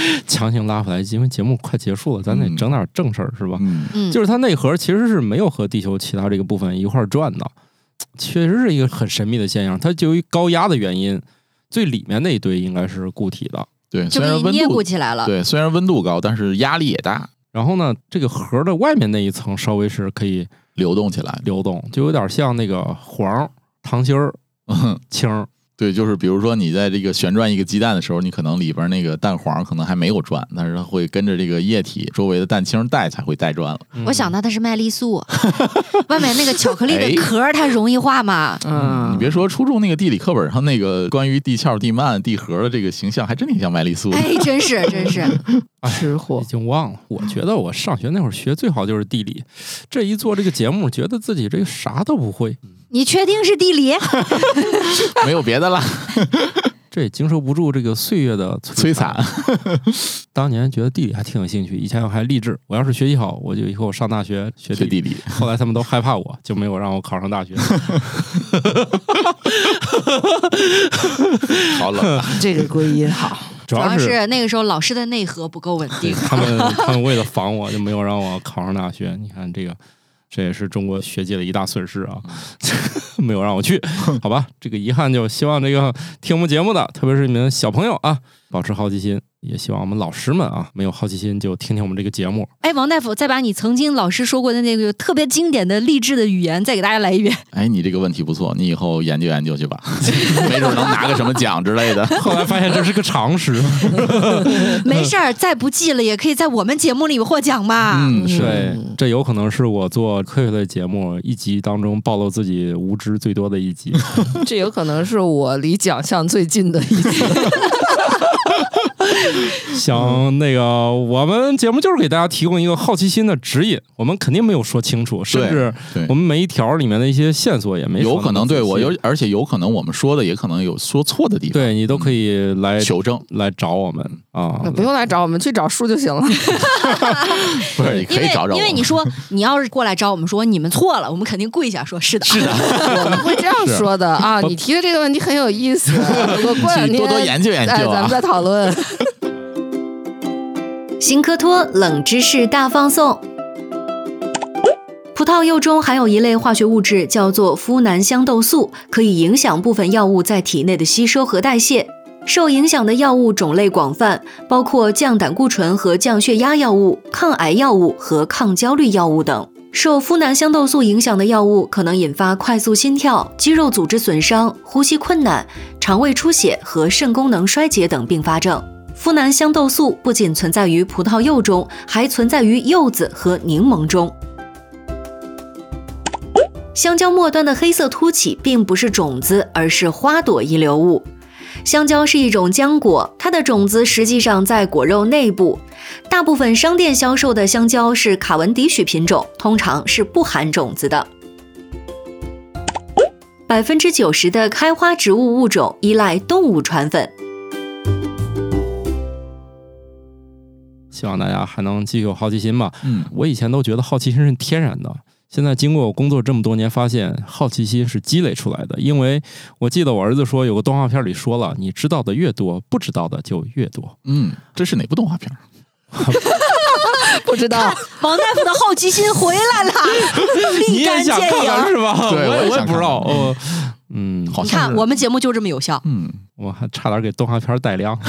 强行拉回来，因为节目快结束了，咱得整点正事儿，是吧？嗯，嗯，就是它内核其实是没有和地球其他这个部分一块儿转的，确实是一个很神秘的现象。它就于高压的原因，最里面那一堆应该是固体的，对，就虽然温给你捏鼓度起来了。对，虽然温度高，但是压力也大，然后呢，这个核的外面那一层稍微是可以流动起来。流动，就有点像那个黄糖心儿、嗯，氢儿。对，就是比如说你在这个旋转一个鸡蛋的时候，你可能里边那个蛋黄可能还没有转，但是它会跟着这个液体周围的蛋清带才会带转了。嗯我想到的是麦丽素，外面那个巧克力哎的壳它容易化嘛。嗯你别说初中那个地理课本上那个关于地壳、地幔、地核的这个形象，还真挺像麦丽素的。哎，真是真是，吃货已经忘了。我觉得我上学那会儿学最好就是地理，这一做这个节目，觉得自己这个啥都不会，你确定是地理？没有别的了，这也经受不住这个岁月的摧残。当年觉得地理还挺有兴趣，以前我还励志，我要是学习好，我就以后上大学学地理。学地理，后来他们都害怕我，就没有让我考上大学。好冷啊！这个归因好，主要是那个时候老师的内核不够稳定。他们他们为了防我，就没有让我考上大学。你看这个，这也是中国学界的一大损失啊，没有让我去，好吧？这个遗憾就希望这个听我们节目的，特别是你们小朋友啊，保持好奇心。也希望我们老师们啊，没有好奇心就听听我们这个节目。哎，王大夫，再把你曾经老师说过的那个特别经典的励志的语言再给大家来一遍。哎，你这个问题不错，你以后研究研究去吧，没准能拿个什么奖之类的。后来发现这是个常识，没事儿，再不济了也可以在我们节目里获奖嘛。嗯，是对，这有可能是我做科学类节目一集当中暴露自己无知最多的一集。这有可能是我离奖项最近的一次。像那个，我们节目就是给大家提供一个好奇心的指引，我们肯定没有说清楚，甚至对我们每一条里面的一些线索也没说有可能对我有，而且有可能我们说的也可能有说错的地方，对你都可以来求证。来找我们啊，不用来找我们，去找书就行了。不是，你可以找找。因为你说你要是过来找我们说你们错了，我们肯定跪下说是的。是的，我们会这样说的啊！你提的这个问题很有意思，我过两天去多多研究研究哎，咱啊们。再讨论。新科托冷知识大放送。葡萄柚中含有一类化学物质，叫做呋喃香豆素，可以影响部分药物在体内的吸收和代谢。受影响的药物种类广泛，包括降胆固醇和降血压药物、抗癌药物和抗焦虑药物等。受呋喃香豆素影响的药物可能引发快速心跳、肌肉组织损伤、呼吸困难、肠胃出血和肾功能衰竭等并发症。呋喃香豆素不仅存在于葡萄柚中，还存在于柚子和柠檬中。香蕉末端的黑色凸起并不是种子，而是花朵遗留物。香蕉是一种浆果，它的种子实际上在果肉内部。大部分商店销售的香蕉是卡文迪许品种，通常是不含种子的。百分之九十的开花植物物种依赖动物传粉。希望大家还能继续有好奇心吧。嗯，我以前都觉得好奇心是天然的，现在经过我工作这么多年，发现好奇心是积累出来的。因为我记得我儿子说，有个动画片里说了，你知道的越多，不知道的就越多。嗯，这是哪部动画片？不知道，王大夫的好奇心回来了，你立竿也想看看见影。是吧？对我也想我也不知道。嗯，好像你看，我们节目就这么有效，嗯，我还差点给动画片带亮。